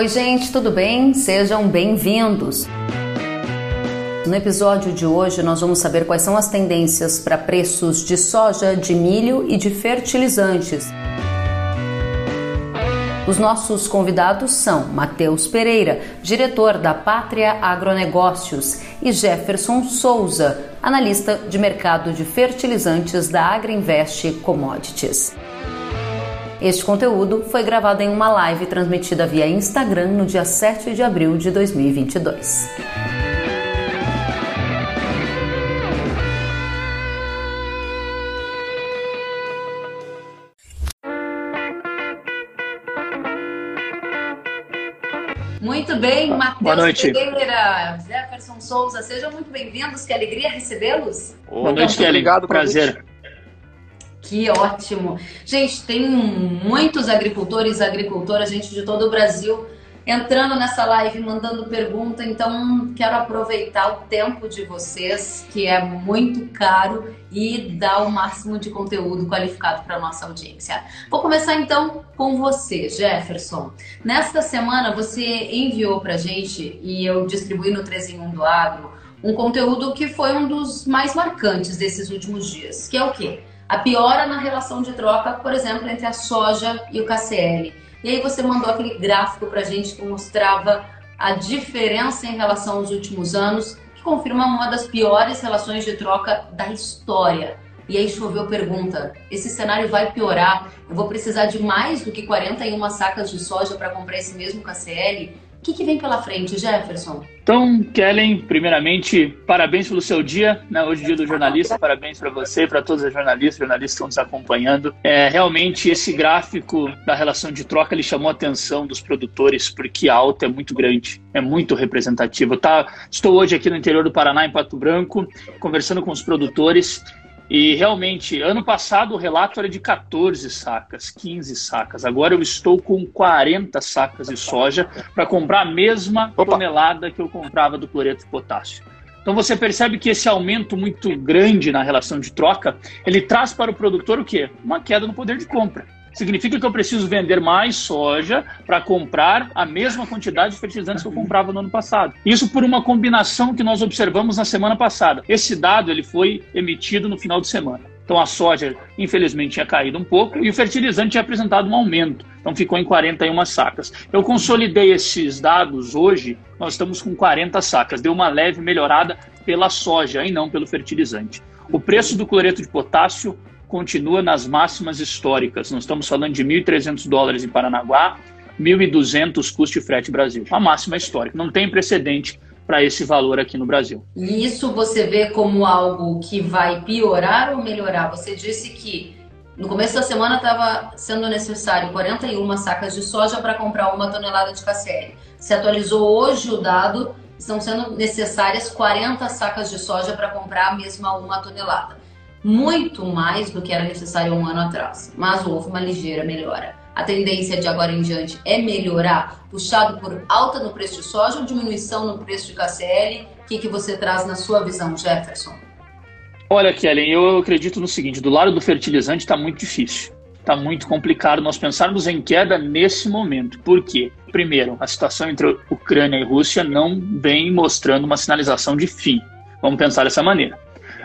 Oi, gente, tudo bem? Sejam bem-vindos. No episódio de hoje, nós vamos saber quais são as tendências para preços de soja, de milho e de fertilizantes. Os nossos convidados são Matheus Pereira, diretor da Pátria Agronegócios, e Jefferson Souza, analista de mercado de fertilizantes da Agriinvest Commodities. Este conteúdo foi gravado em uma live transmitida via Instagram no dia 7 de abril de 2022. Muito bem, Matheus Pereira, Jefferson Souza, sejam muito bem-vindos, que alegria recebê-los. Boa noite, Kelly. Obrigado, prazer. Que ótimo. Gente, tem muitos agricultores agricultoras, gente de todo o Brasil, entrando nessa live, mandando pergunta. Então, quero aproveitar o tempo de vocês, que é muito caro, e dar o máximo de conteúdo qualificado para a nossa audiência. Vou começar então com você, Jefferson. Nesta semana, você enviou para gente, e eu distribuí no 13 em 1 do Agro, um conteúdo que foi um dos mais marcantes desses últimos dias, que é o quê? A piora na relação de troca, por exemplo, entre a soja e o KCL. E aí você mandou aquele gráfico para a gente que mostrava a diferença em relação aos últimos anos, que confirma uma das piores relações de troca da história. E aí choveu pergunta: esse cenário vai piorar? Eu vou precisar de mais do que 41 sacas de soja para comprar esse mesmo KCL? O que, que, vem pela frente, Jefferson? Então, Kellen, primeiramente, parabéns pelo seu dia, né? hoje é dia do jornalista, parabéns para você e para todos os jornalistas, jornalistas que estão nos acompanhando. É, realmente, esse gráfico da relação de troca, ele chamou a atenção dos produtores, porque a alta é muito grande, é muito representativa. Tá, estou hoje aqui no interior do Paraná, em Pato Branco, conversando com os produtores, e realmente, ano passado o relato era de 14 sacas, 15 sacas. Agora eu estou com 40 sacas de soja para comprar a mesma Opa. tonelada que eu comprava do cloreto de potássio. Então você percebe que esse aumento muito grande na relação de troca, ele traz para o produtor o quê? Uma queda no poder de compra. Significa que eu preciso vender mais soja para comprar a mesma quantidade de fertilizantes que eu comprava no ano passado. Isso por uma combinação que nós observamos na semana passada. Esse dado ele foi emitido no final de semana. Então a soja, infelizmente, tinha caído um pouco e o fertilizante tinha apresentado um aumento. Então ficou em 41 sacas. Eu consolidei esses dados hoje, nós estamos com 40 sacas. Deu uma leve melhorada pela soja e não pelo fertilizante. O preço do cloreto de potássio continua nas máximas históricas. Nós estamos falando de 1.300 dólares em Paranaguá, 1.200 custo de frete Brasil. A máxima histórica. Não tem precedente para esse valor aqui no Brasil. E isso você vê como algo que vai piorar ou melhorar? Você disse que no começo da semana estava sendo necessário 41 sacas de soja para comprar uma tonelada de KCL. Se atualizou hoje o dado, estão sendo necessárias 40 sacas de soja para comprar a mesma uma tonelada muito mais do que era necessário um ano atrás, mas houve uma ligeira melhora. A tendência de agora em diante é melhorar, puxado por alta no preço de soja ou diminuição no preço de KCL? O que, que você traz na sua visão, Jefferson? Olha, Kellen, eu acredito no seguinte: do lado do fertilizante está muito difícil. Está muito complicado nós pensarmos em queda nesse momento. Por quê? Primeiro, a situação entre Ucrânia e Rússia não vem mostrando uma sinalização de fim. Vamos pensar dessa maneira.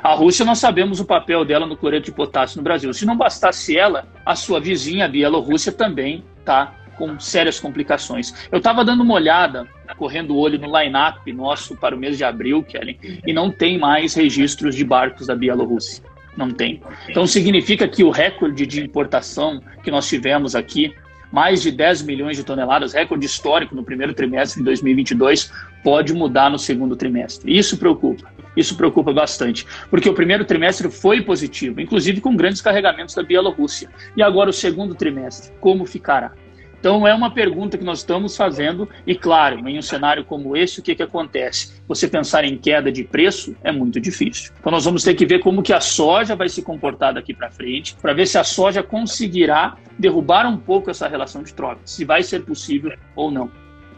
A Rússia, nós sabemos o papel dela no cloreto de potássio no Brasil. Se não bastasse ela, a sua vizinha, a Bielorrússia, também está com sérias complicações. Eu estava dando uma olhada, correndo o olho no line-up nosso para o mês de abril, Kelly, e não tem mais registros de barcos da Bielorrússia. Não tem. Então significa que o recorde de importação que nós tivemos aqui, mais de 10 milhões de toneladas, recorde histórico no primeiro trimestre de 2022, pode mudar no segundo trimestre. Isso preocupa. Isso preocupa bastante, porque o primeiro trimestre foi positivo, inclusive com grandes carregamentos da Bielorrússia. E agora o segundo trimestre, como ficará? Então é uma pergunta que nós estamos fazendo e claro, em um cenário como esse, o que, que acontece? Você pensar em queda de preço é muito difícil. Então nós vamos ter que ver como que a soja vai se comportar daqui para frente, para ver se a soja conseguirá derrubar um pouco essa relação de troca, se vai ser possível ou não.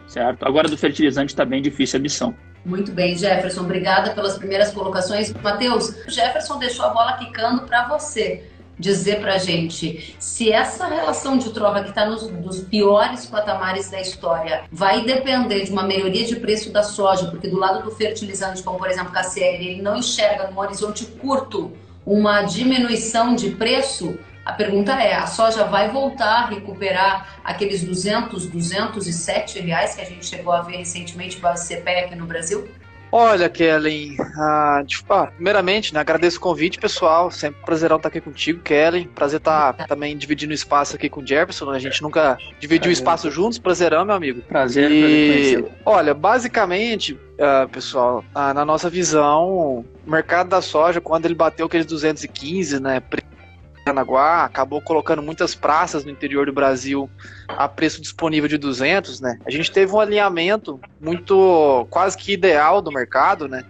Certo? Agora do fertilizante está bem difícil a missão. Muito bem, Jefferson. Obrigada pelas primeiras colocações. Matheus, Jefferson deixou a bola quicando para você. dizer para gente se essa relação de troca que está nos dos piores patamares da história vai depender de uma melhoria de preço da soja, porque do lado do fertilizante, como por exemplo KCL, ele não enxerga no horizonte curto uma diminuição de preço, a pergunta é: a soja vai voltar a recuperar aqueles 200, 207 reais que a gente chegou a ver recentemente base CPE aqui no Brasil? Olha, Kellen, ah, tipo, ah, primeiramente, né, agradeço o convite, pessoal. Sempre prazerão estar aqui contigo, Kellen. Prazer estar também dividindo espaço aqui com o Jefferson. Né? A gente nunca dividiu prazer, espaço juntos. Prazerão, meu amigo. Prazer, e, Olha, basicamente, uh, pessoal, uh, na nossa visão, o mercado da soja, quando ele bateu aqueles 215, né, Paranaguá, acabou colocando muitas praças no interior do Brasil a preço disponível de 200, né? A gente teve um alinhamento muito quase que ideal do mercado, né?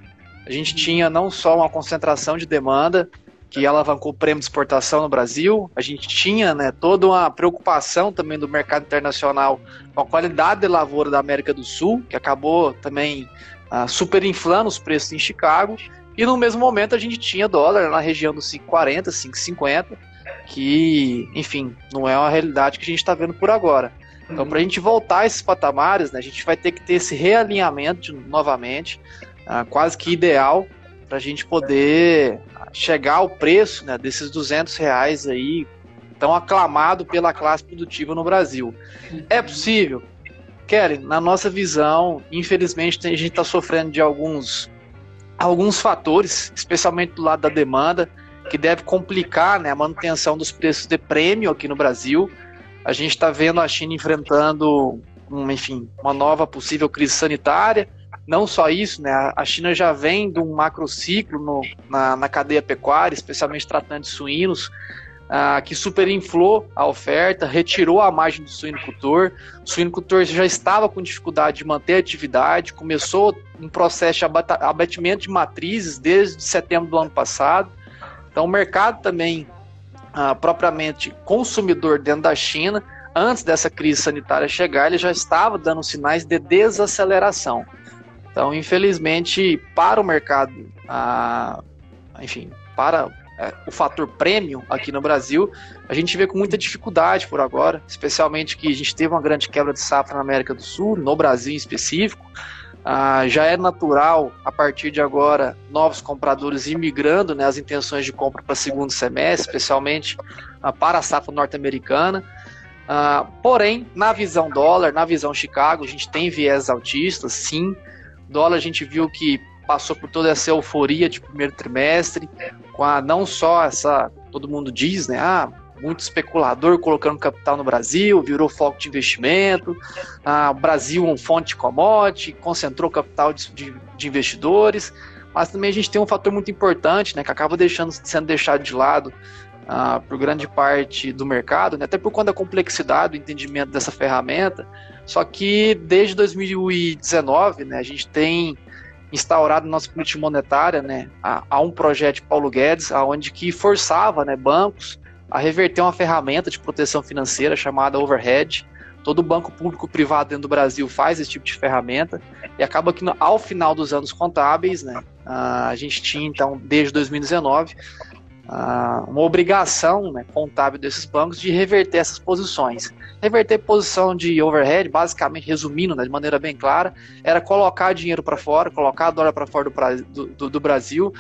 A gente tinha não só uma concentração de demanda que alavancou o prêmio de exportação no Brasil, a gente tinha né, toda uma preocupação também do mercado internacional com a qualidade de lavoura da América do Sul, que acabou também uh, superinflando os preços em Chicago, e no mesmo momento a gente tinha dólar na região dos 5,40, 5,50, que, enfim, não é uma realidade que a gente está vendo por agora. Então, para a gente voltar a esses patamares, né, a gente vai ter que ter esse realinhamento novamente, uh, quase que ideal, para a gente poder chegar ao preço né, desses 200 reais aí, tão aclamado pela classe produtiva no Brasil. É possível? Kelly, na nossa visão, infelizmente a gente está sofrendo de alguns, alguns fatores, especialmente do lado da demanda, que deve complicar né, a manutenção dos preços de prêmio aqui no Brasil. A gente está vendo a China enfrentando, um, enfim, uma nova possível crise sanitária. Não só isso, né, a China já vem de um macrociclo no, na, na cadeia pecuária, especialmente tratando de suínos, ah, que superinflou a oferta, retirou a margem do suinocultor. O suinocultor já estava com dificuldade de manter a atividade, começou um processo de abatimento de matrizes desde setembro do ano passado. Então, o mercado também, ah, propriamente consumidor dentro da China, antes dessa crise sanitária chegar, ele já estava dando sinais de desaceleração. Então, infelizmente, para o mercado, ah, enfim, para é, o fator prêmio aqui no Brasil, a gente vê com muita dificuldade por agora, especialmente que a gente teve uma grande quebra de safra na América do Sul, no Brasil em específico. Ah, já é natural, a partir de agora, novos compradores imigrando né, as intenções de compra para segundo semestre, especialmente ah, para a safra norte-americana. Ah, porém, na visão dólar, na visão Chicago, a gente tem viés altistas, sim. Dólar a gente viu que passou por toda essa euforia de primeiro trimestre, com a não só essa, todo mundo diz, né? Ah, muito especulador colocando capital no Brasil, virou foco de investimento. Ah, o Brasil um fonte de commodity, concentrou capital de, de, de, investidores. Mas também a gente tem um fator muito importante, né, que acaba deixando, sendo deixado de lado ah, por grande parte do mercado, né, até por conta da complexidade do entendimento dessa ferramenta. Só que desde 2019, né, a gente tem instaurado nossa política monetária, né, a, a um projeto de Paulo Guedes, aonde que forçava, né, bancos a reverter uma ferramenta de proteção financeira chamada overhead. Todo banco público privado dentro do Brasil faz esse tipo de ferramenta e acaba que ao final dos anos contábeis, né, a gente tinha então desde 2019 uma obrigação né, contábil desses bancos de reverter essas posições. Reverter posição de overhead, basicamente resumindo né, de maneira bem clara, era colocar dinheiro para fora, colocar dólar para fora do, do, do Brasil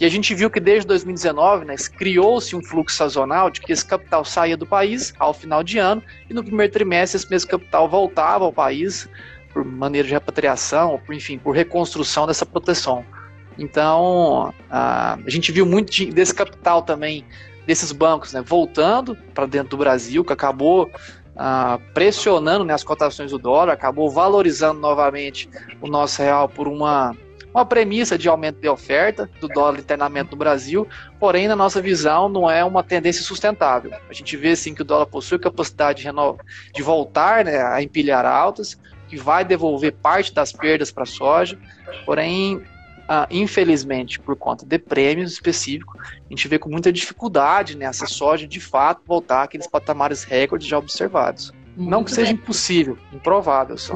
e a gente viu que desde 2019 né, criou-se um fluxo sazonal de que esse capital saía do país ao final de ano e no primeiro trimestre esse mesmo capital voltava ao país por maneira de repatriação, por, enfim, por reconstrução dessa proteção. Então, a, a gente viu muito de, desse capital também, desses bancos, né, voltando para dentro do Brasil, que acabou pressionando né, as cotações do dólar, acabou valorizando novamente o nosso real por uma uma premissa de aumento de oferta do dólar internamente no Brasil, porém, na nossa visão, não é uma tendência sustentável. A gente vê sim que o dólar possui capacidade de, de voltar né, a empilhar altas, que vai devolver parte das perdas para a soja, porém, ah, infelizmente, por conta de prêmios específicos, a gente vê com muita dificuldade né, soja de fato voltar àqueles patamares recordes já observados. Muito não que seja impossível, improvável só.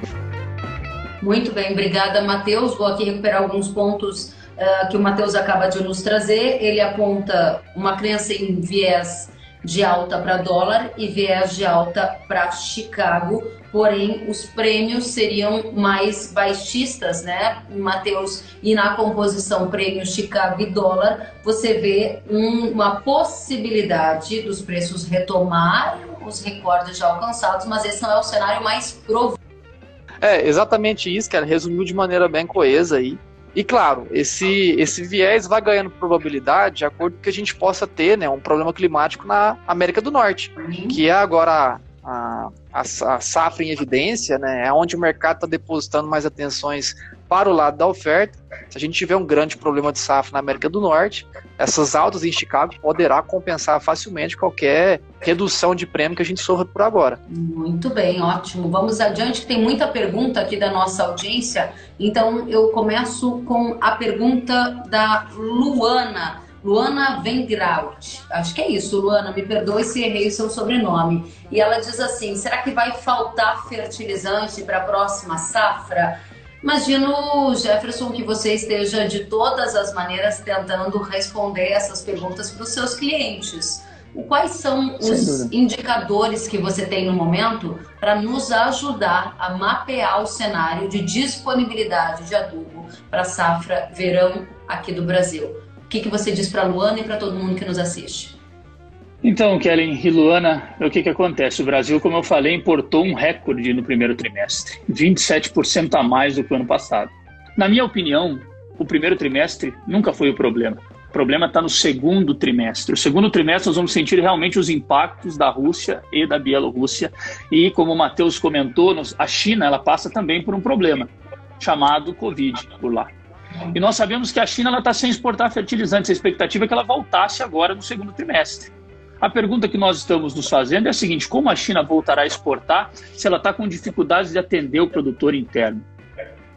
Muito bem, obrigada, Matheus. Vou aqui recuperar alguns pontos uh, que o Matheus acaba de nos trazer. Ele aponta uma crença em viés de alta para dólar e viés de alta para Chicago, porém os prêmios seriam mais baixistas, né, Matheus? E na composição prêmio Chicago e dólar, você vê um, uma possibilidade dos preços retomarem os recordes já alcançados, mas esse não é o cenário mais provável. É, exatamente isso, cara. Resumiu de maneira bem coesa aí. E claro, esse, esse viés vai ganhando probabilidade de acordo com que a gente possa ter né, um problema climático na América do Norte, uhum. que é agora a, a, a, safra em evidência, né, é onde o mercado está depositando mais atenções para o lado da oferta. Se a gente tiver um grande problema de safra na América do Norte, essas altas em Chicago poderá compensar facilmente qualquer redução de prêmio que a gente sofra por agora. Muito bem, ótimo. Vamos adiante, que tem muita pergunta aqui da nossa audiência. Então eu começo com a pergunta da Luana. Luana Vengraut. Acho que é isso, Luana, me perdoe se errei o seu sobrenome. E ela diz assim: será que vai faltar fertilizante para a próxima safra? Imagino, Jefferson, que você esteja de todas as maneiras tentando responder essas perguntas para os seus clientes. Quais são os indicadores que você tem no momento para nos ajudar a mapear o cenário de disponibilidade de adubo para safra verão aqui do Brasil? O que, que você diz para a Luana e para todo mundo que nos assiste? Então, Kellen e Luana, o que, que acontece? O Brasil, como eu falei, importou um recorde no primeiro trimestre, 27% a mais do que o ano passado. Na minha opinião, o primeiro trimestre nunca foi o problema. O problema está no segundo trimestre. O segundo trimestre nós vamos sentir realmente os impactos da Rússia e da Bielorrússia. E como o Matheus comentou, a China ela passa também por um problema chamado Covid por lá. E nós sabemos que a China está sem exportar fertilizantes. A expectativa é que ela voltasse agora no segundo trimestre. A pergunta que nós estamos nos fazendo é a seguinte: como a China voltará a exportar se ela está com dificuldades de atender o produtor interno?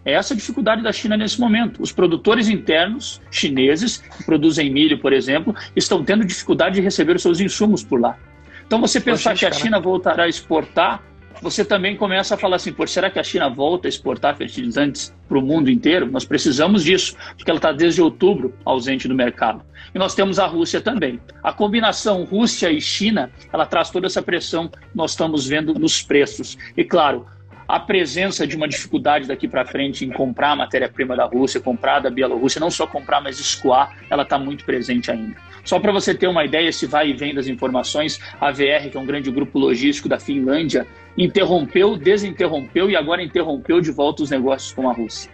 É essa a dificuldade da China nesse momento. Os produtores internos chineses, que produzem milho, por exemplo, estão tendo dificuldade de receber os seus insumos por lá. Então, você pensar que a China voltará a exportar você também começa a falar assim, por será que a China volta a exportar fertilizantes para o mundo inteiro? Nós precisamos disso, porque ela está desde outubro ausente do mercado. E nós temos a Rússia também. A combinação Rússia e China, ela traz toda essa pressão que nós estamos vendo nos preços. E claro, a presença de uma dificuldade daqui para frente em comprar matéria-prima da Rússia, comprar da Bielorrússia, não só comprar, mas escoar, ela está muito presente ainda. Só para você ter uma ideia, se vai e vem das informações, a VR, que é um grande grupo logístico da Finlândia, interrompeu, desinterrompeu e agora interrompeu de volta os negócios com a Rússia.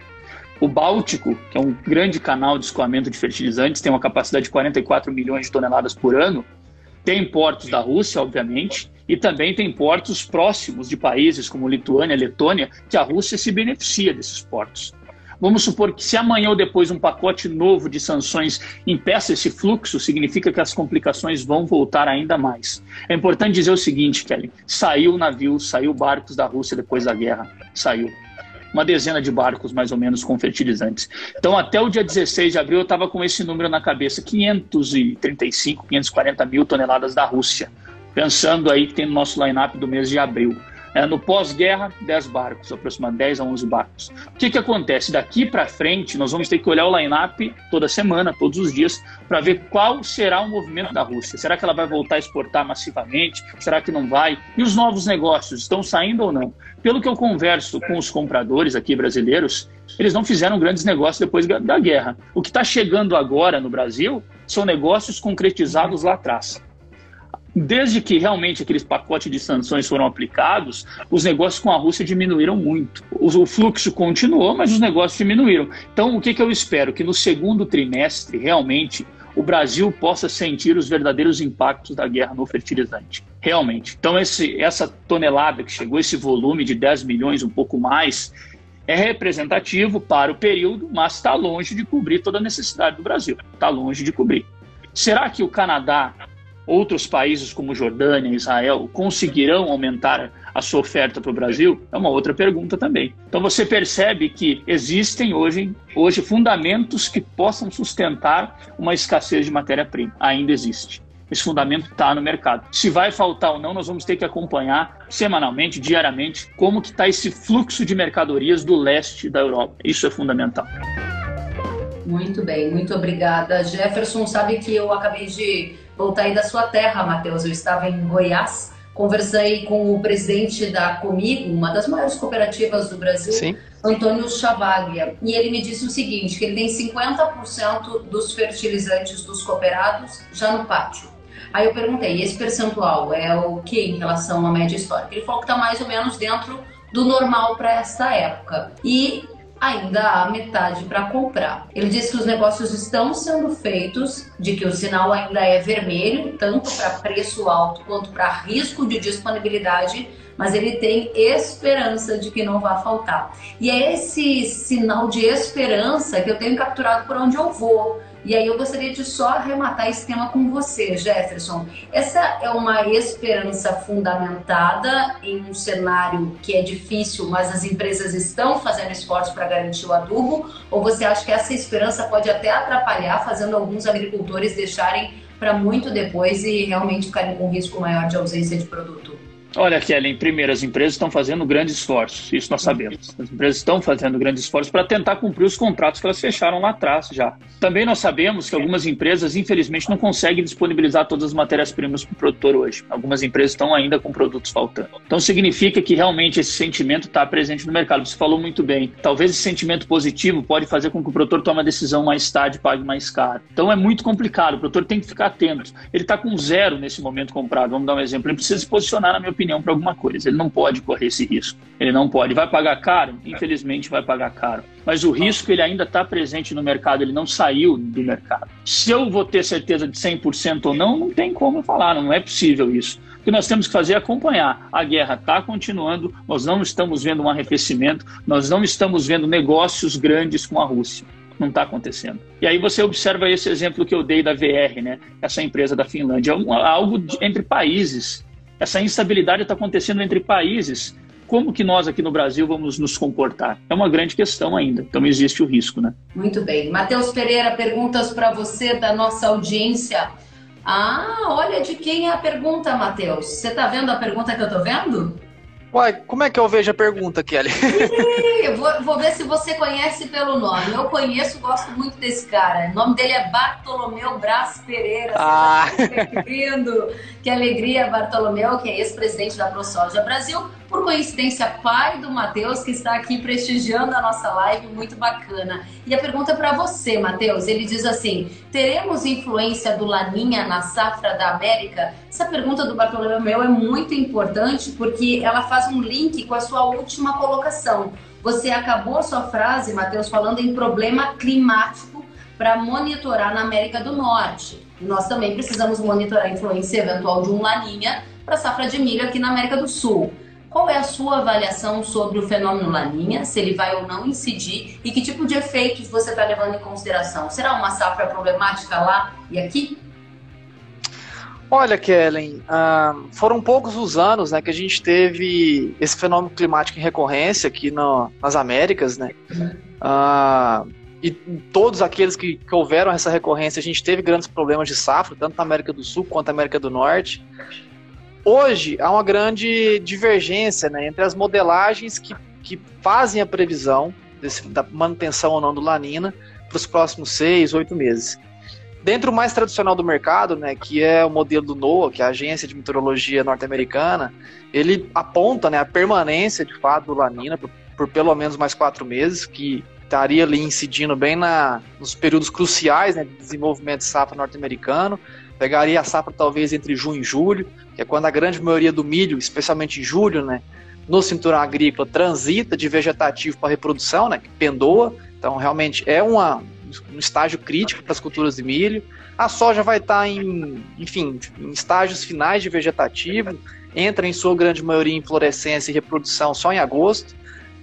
O Báltico, que é um grande canal de escoamento de fertilizantes, tem uma capacidade de 44 milhões de toneladas por ano, tem portos da Rússia, obviamente, e também tem portos próximos de países como Lituânia, Letônia, que a Rússia se beneficia desses portos. Vamos supor que se amanhã ou depois um pacote novo de sanções impeça esse fluxo, significa que as complicações vão voltar ainda mais. É importante dizer o seguinte, Kelly: saiu navio, saiu barcos da Rússia depois da guerra, saiu. Uma dezena de barcos, mais ou menos, com fertilizantes. Então, até o dia 16 de abril, eu estava com esse número na cabeça: 535, 540 mil toneladas da Rússia. Pensando aí que tem no nosso line-up do mês de abril. É, no pós-guerra, 10 barcos, aproximadamente 10 a 11 barcos. O que, que acontece? Daqui para frente, nós vamos ter que olhar o line-up toda semana, todos os dias, para ver qual será o movimento da Rússia. Será que ela vai voltar a exportar massivamente? Será que não vai? E os novos negócios estão saindo ou não? Pelo que eu converso com os compradores aqui brasileiros, eles não fizeram grandes negócios depois da guerra. O que está chegando agora no Brasil são negócios concretizados lá atrás desde que realmente aqueles pacotes de sanções foram aplicados, os negócios com a Rússia diminuíram muito. O fluxo continuou, mas os negócios diminuíram. Então, o que, que eu espero? Que no segundo trimestre, realmente, o Brasil possa sentir os verdadeiros impactos da guerra no fertilizante. Realmente. Então, esse, essa tonelada que chegou, esse volume de 10 milhões, um pouco mais, é representativo para o período, mas está longe de cobrir toda a necessidade do Brasil. Está longe de cobrir. Será que o Canadá outros países como Jordânia, Israel, conseguirão aumentar a sua oferta para o Brasil? É uma outra pergunta também. Então você percebe que existem hoje, hoje fundamentos que possam sustentar uma escassez de matéria-prima. Ainda existe. Esse fundamento está no mercado. Se vai faltar ou não, nós vamos ter que acompanhar semanalmente, diariamente, como que está esse fluxo de mercadorias do leste da Europa. Isso é fundamental. Muito bem, muito obrigada. Jefferson, sabe que eu acabei de voltar aí da sua terra, Matheus. Eu estava em Goiás, conversei com o presidente da Comigo, uma das maiores cooperativas do Brasil, Sim. Antônio Chavaglia, e ele me disse o seguinte, que ele tem 50% dos fertilizantes dos cooperados já no pátio. Aí eu perguntei, esse percentual é o que em relação à média histórica? Ele falou que está mais ou menos dentro do normal para esta época. E ainda há metade para comprar. Ele disse que os negócios estão sendo feitos, de que o sinal ainda é vermelho, tanto para preço alto quanto para risco de disponibilidade, mas ele tem esperança de que não vai faltar. E é esse sinal de esperança que eu tenho capturado por onde eu vou. E aí eu gostaria de só arrematar esse tema com você, Jefferson. Essa é uma esperança fundamentada em um cenário que é difícil, mas as empresas estão fazendo esforços para garantir o adubo? Ou você acha que essa esperança pode até atrapalhar, fazendo alguns agricultores deixarem para muito depois e realmente ficarem com risco maior de ausência de produto? Olha, Kelly, primeiro, as empresas estão fazendo grandes esforços, isso nós sabemos. As empresas estão fazendo grandes esforços para tentar cumprir os contratos que elas fecharam lá atrás já. Também nós sabemos que algumas empresas, infelizmente, não conseguem disponibilizar todas as matérias-primas para o produtor hoje. Algumas empresas estão ainda com produtos faltando. Então, significa que realmente esse sentimento está presente no mercado. Você falou muito bem. Talvez esse sentimento positivo pode fazer com que o produtor tome uma decisão mais tarde pague mais caro. Então, é muito complicado. O produtor tem que ficar atento. Ele está com zero nesse momento comprado. Vamos dar um exemplo. Ele precisa se posicionar, na minha opinião opinião para alguma coisa. Ele não pode correr esse risco. Ele não pode. Vai pagar caro? Infelizmente vai pagar caro. Mas o risco ele ainda está presente no mercado, ele não saiu do mercado. Se eu vou ter certeza de 100% ou não, não tem como falar, não é possível isso. O que nós temos que fazer é acompanhar. A guerra está continuando, nós não estamos vendo um arrefecimento, nós não estamos vendo negócios grandes com a Rússia não está acontecendo. E aí você observa esse exemplo que eu dei da VR, né? Essa empresa da Finlândia, é algo de, entre países essa instabilidade está acontecendo entre países. Como que nós aqui no Brasil vamos nos comportar? É uma grande questão ainda. Então existe o risco, né? Muito bem. Matheus Pereira, perguntas para você da nossa audiência. Ah, olha de quem é a pergunta, Matheus. Você está vendo a pergunta que eu estou vendo? Uai, como é que eu vejo a pergunta, Kelly? vou, vou ver se você conhece pelo nome. Eu conheço, gosto muito desse cara. O nome dele é Bartolomeu Braz Pereira. Ah. Que lindo! Que alegria, Bartolomeu, que é ex-presidente da ProSoja Brasil por coincidência, pai do Matheus, que está aqui prestigiando a nossa live, muito bacana. E a pergunta é para você, Matheus. Ele diz assim: teremos influência do Laninha na safra da América? Essa pergunta do Bartolomeu é muito importante porque ela faz um link com a sua última colocação. Você acabou sua frase, Matheus, falando em problema climático para monitorar na América do Norte. Nós também precisamos monitorar a influência eventual de um Laninha para a safra de milho aqui na América do Sul. Qual é a sua avaliação sobre o fenômeno Laninha, se ele vai ou não incidir e que tipo de efeitos você está levando em consideração? Será uma safra problemática lá e aqui? Olha, Kellen, uh, foram poucos os anos né, que a gente teve esse fenômeno climático em recorrência aqui no, nas Américas, né? Uh, e todos aqueles que, que houveram essa recorrência, a gente teve grandes problemas de safra, tanto na América do Sul quanto na América do Norte. Hoje há uma grande divergência né, entre as modelagens que, que fazem a previsão desse, da manutenção ou não do Lanina para os próximos seis, oito meses. Dentro mais tradicional do mercado, né, que é o modelo do NOAA, que é a agência de meteorologia norte-americana, ele aponta né, a permanência de fato do Lanina por, por pelo menos mais quatro meses, que estaria ali incidindo bem na, nos períodos cruciais né, de desenvolvimento de safra norte-americano, pegaria a safra talvez entre junho e julho, que é quando a grande maioria do milho, especialmente em julho, né, no cinturão agrícola, transita de vegetativo para reprodução, né, que pendoa. Então, realmente é uma, um estágio crítico para as culturas de milho. A soja vai estar em, enfim, em estágios finais de vegetativo, entra em sua grande maioria em florescência e reprodução só em agosto.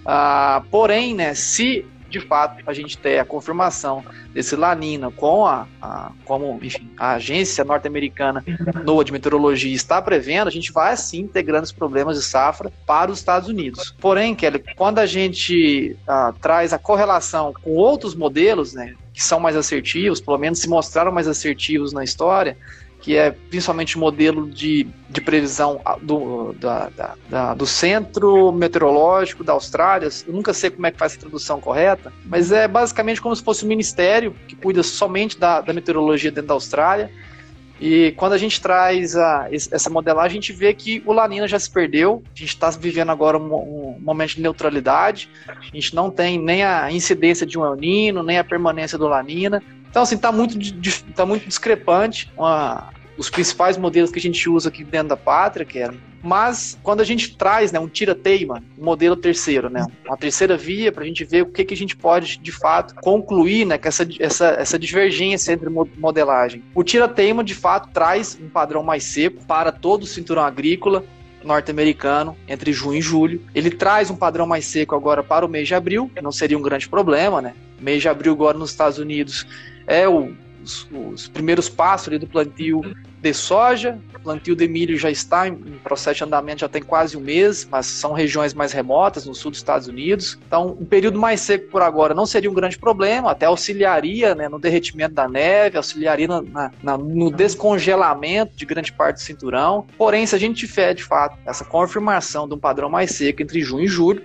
Ah, porém, né, se de fato a gente ter a confirmação desse Lanina com a, a como enfim, a agência norte-americana NOAA de meteorologia está prevendo, a gente vai sim ter grandes problemas de safra para os Estados Unidos. Porém, Kelly, quando a gente ah, traz a correlação com outros modelos, né, que são mais assertivos, pelo menos se mostraram mais assertivos na história, que é principalmente modelo de, de previsão do, da, da, da, do Centro Meteorológico da Austrália. Eu nunca sei como é que faz a tradução correta, mas é basicamente como se fosse um ministério que cuida somente da, da meteorologia dentro da Austrália. E quando a gente traz a, essa modelagem, a gente vê que o Lanina já se perdeu, a gente está vivendo agora um, um, momento de neutralidade, a gente não tem nem a incidência de um El Nino, nem a permanência do Lanina. Então, assim, está muito, tá muito discrepante uma, os principais modelos que a gente usa aqui dentro da pátria, que eram mas quando a gente traz né, um tira-teima, um modelo terceiro, né, uma terceira via, para a gente ver o que, que a gente pode, de fato, concluir né, com essa, essa, essa divergência entre modelagem. O tira-teima, de fato, traz um padrão mais seco para todo o cinturão agrícola, norte-americano entre junho e julho. Ele traz um padrão mais seco agora para o mês de abril, que não seria um grande problema, né? Mês de abril agora nos Estados Unidos é o os, os primeiros passos do plantio de soja, o plantio de milho já está em, processo de andamento, já tem quase um mês, mas são regiões mais remotas, no sul dos Estados Unidos. Então, um período mais seco por agora não seria um grande problema, até auxiliaria né, no derretimento da neve, auxiliaria na, na, no descongelamento de grande parte do cinturão. Porém, se a gente tiver, de fato, essa confirmação de um padrão mais seco entre junho e julho,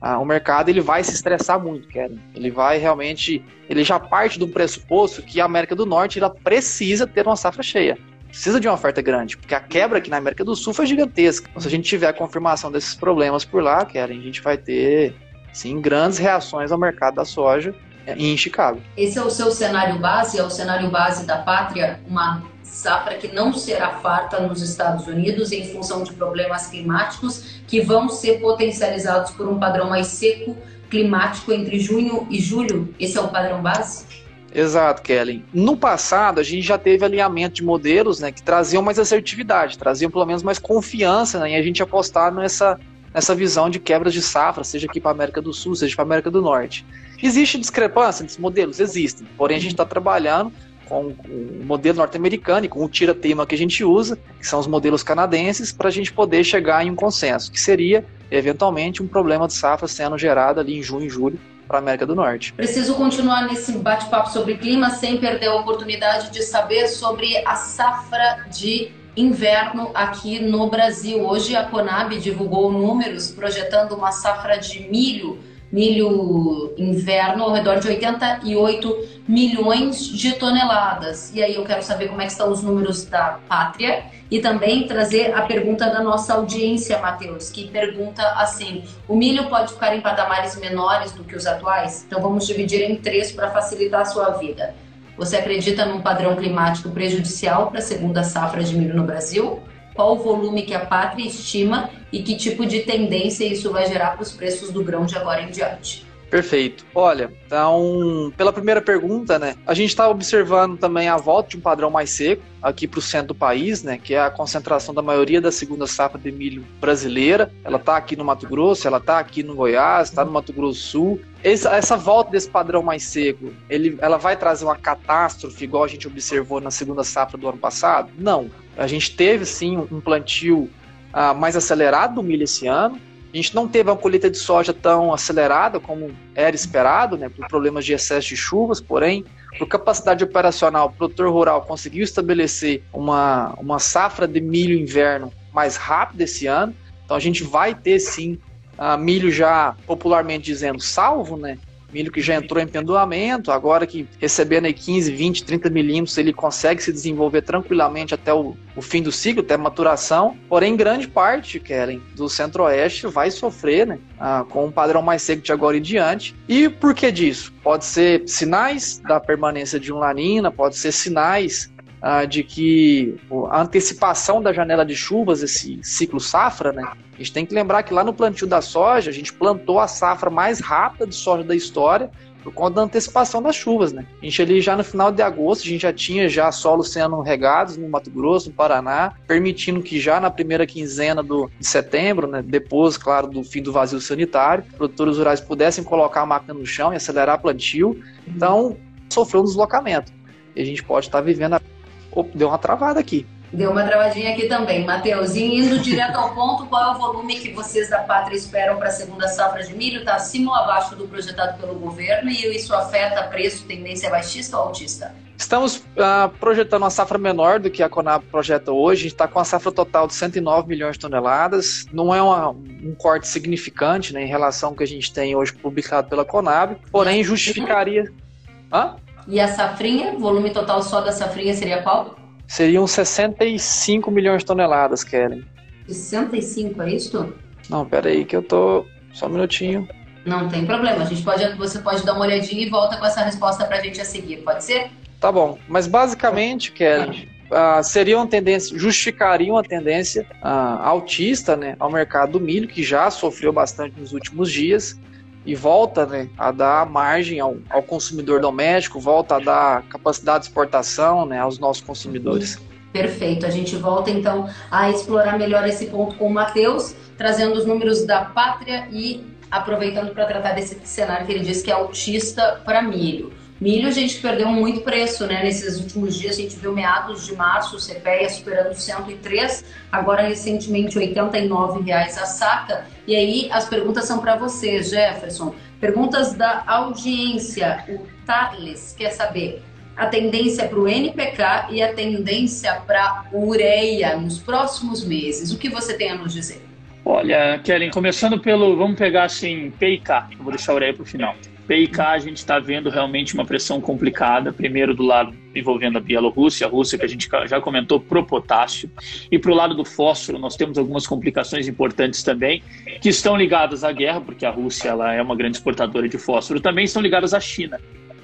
ah, o mercado ele vai se estressar muito, Karen. Ele vai realmente, ele já parte do pressuposto que a América do Norte ela precisa ter uma safra cheia. Precisa de uma oferta grande, porque a quebra aqui na América do Sul foi gigantesca. Então, se a gente tiver a confirmação desses problemas por lá, Karen, a gente vai ter, sim, grandes reações ao mercado da soja em Chicago. Esse é o seu cenário base, é o cenário base da pátria, uma safra que não será farta nos Estados Unidos em função de problemas climáticos que vão ser potencializados por um padrão mais seco climático entre junho e julho. Esse é o padrão base? Exato, Kellen. No passado, a gente já teve alinhamento de modelos né, que traziam mais assertividade, traziam pelo menos mais confiança né, em a gente apostar nessa, nessa visão de quebras de safra, seja aqui para a América do Sul, seja para a América do Norte. Existe discrepância entre os modelos? Existem. Porém, a gente está trabalhando com o modelo norte-americano e com o tira-tema que a gente usa, que são os modelos canadenses, para a gente poder chegar em um consenso, que seria, eventualmente, um problema de safra sendo gerado ali em junho e julho para a América do Norte. Preciso continuar nesse bate-papo sobre clima sem perder a oportunidade de saber sobre a safra de inverno aqui no Brasil. Hoje a Conab divulgou números projetando uma safra de milho milho inverno ao redor de 88 milhões de toneladas. E aí eu quero saber como é que estão os números da pátria e também trazer a pergunta da nossa audiência, Matheus, que pergunta assim: o milho pode ficar em patamares menores do que os atuais? Então vamos dividir em três para facilitar a sua vida. Você acredita num padrão climático prejudicial para a segunda safra de milho no Brasil? Qual o volume que a pátria estima e que tipo de tendência isso vai gerar para os preços do grão de agora em diante. Perfeito. Olha, então, pela primeira pergunta, né, a gente está observando também a volta de um padrão mais seco aqui para o centro do país, né, que é a concentração da maioria da segunda safra de milho brasileira. Ela está aqui no Mato Grosso, ela está aqui no Goiás, está no Mato Grosso Sul. Essa, essa, volta desse padrão mais seco, ele, ela vai trazer uma catástrofe igual a gente observou na segunda safra do ano passado? Não. A gente teve sim um plantio ah, mais acelerado do milho esse ano. A gente não teve uma colheita de soja tão acelerada como era esperado, né, por problemas de excesso de chuvas, porém, por capacidade operacional, o produtor rural conseguiu estabelecer uma, uma safra de milho inverno mais rápida esse ano. Então a gente vai ter sim uh, milho já popularmente dizendo salvo, né? Milho que já entrou em pendoamento, agora que recebendo aí 15, 20, 30 milímetros, ele consegue se desenvolver tranquilamente até o, o fim do ciclo, até a maturação. Porém, grande parte, Kellen, do centro-oeste vai sofrer né, ah, com um padrão mais seco de agora em diante. E por que disso? Pode ser sinais da permanência de um lanina, pode ser sinais ah, de que a antecipação da janela de chuvas, esse ciclo safra, né? A gente tem que lembrar que lá no plantio da soja, a gente plantou a safra mais rápida de soja da história por conta da antecipação das chuvas, né? A gente ali já no final de agosto, a gente já tinha já solos sendo regados no Mato Grosso, no Paraná, permitindo que já na primeira quinzena do, de setembro, né, depois, claro, do fim do vazio sanitário, produtores rurais pudessem colocar a máquina no chão e acelerar o plantio. Então, sofreu um deslocamento. E a gente pode estar vivendo a Opa, deu uma travada aqui. Deu uma travadinha aqui também. Matheus, indo direto ao ponto, qual é o volume que vocês da Pátria esperam para a segunda safra de milho? Está acima ou abaixo do projetado pelo governo? E isso afeta preço, tendência baixista ou altista? Estamos uh, projetando uma safra menor do que a Conab projeta hoje. A gente está com a safra total de 109 milhões de toneladas. Não é uma, um corte significante né, em relação ao que a gente tem hoje publicado pela Conab, porém justificaria. Hã? E a safrinha, volume total só da safrinha seria qual? Seriam 65 milhões de toneladas, Kellen. 65, é isso? Não, pera aí que eu tô... Só um minutinho. Não tem problema. A gente pode, você pode dar uma olhadinha e volta com essa resposta pra gente a seguir, pode ser? Tá bom. Mas basicamente, Kellen, uh, seria uma tendência, justificaria uma tendência uh, altista né, ao mercado do milho, que já sofreu bastante nos últimos dias, e volta né, a dar margem ao, ao consumidor doméstico, volta a dar capacidade de exportação né, aos nossos consumidores. Perfeito. A gente volta então a explorar melhor esse ponto com o Matheus, trazendo os números da pátria e aproveitando para tratar desse cenário que ele disse que é autista para milho. Milho a gente perdeu muito preço, né? Nesses últimos dias a gente viu meados de março o CPEA superando 103, agora recentemente 89 reais a saca. E aí as perguntas são para você, Jefferson. Perguntas da audiência. O Tarles quer saber a tendência para o NPK e a tendência para ureia nos próximos meses. O que você tem a nos dizer? Olha, Kellen, começando pelo, vamos pegar assim, PIK, eu vou deixar a ureia para o final. PIK a gente está vendo realmente uma pressão complicada, primeiro do lado envolvendo a Bielorrússia, a Rússia que a gente já comentou pro potássio, e para o lado do fósforo nós temos algumas complicações importantes também, que estão ligadas à guerra, porque a Rússia ela é uma grande exportadora de fósforo, também estão ligadas à China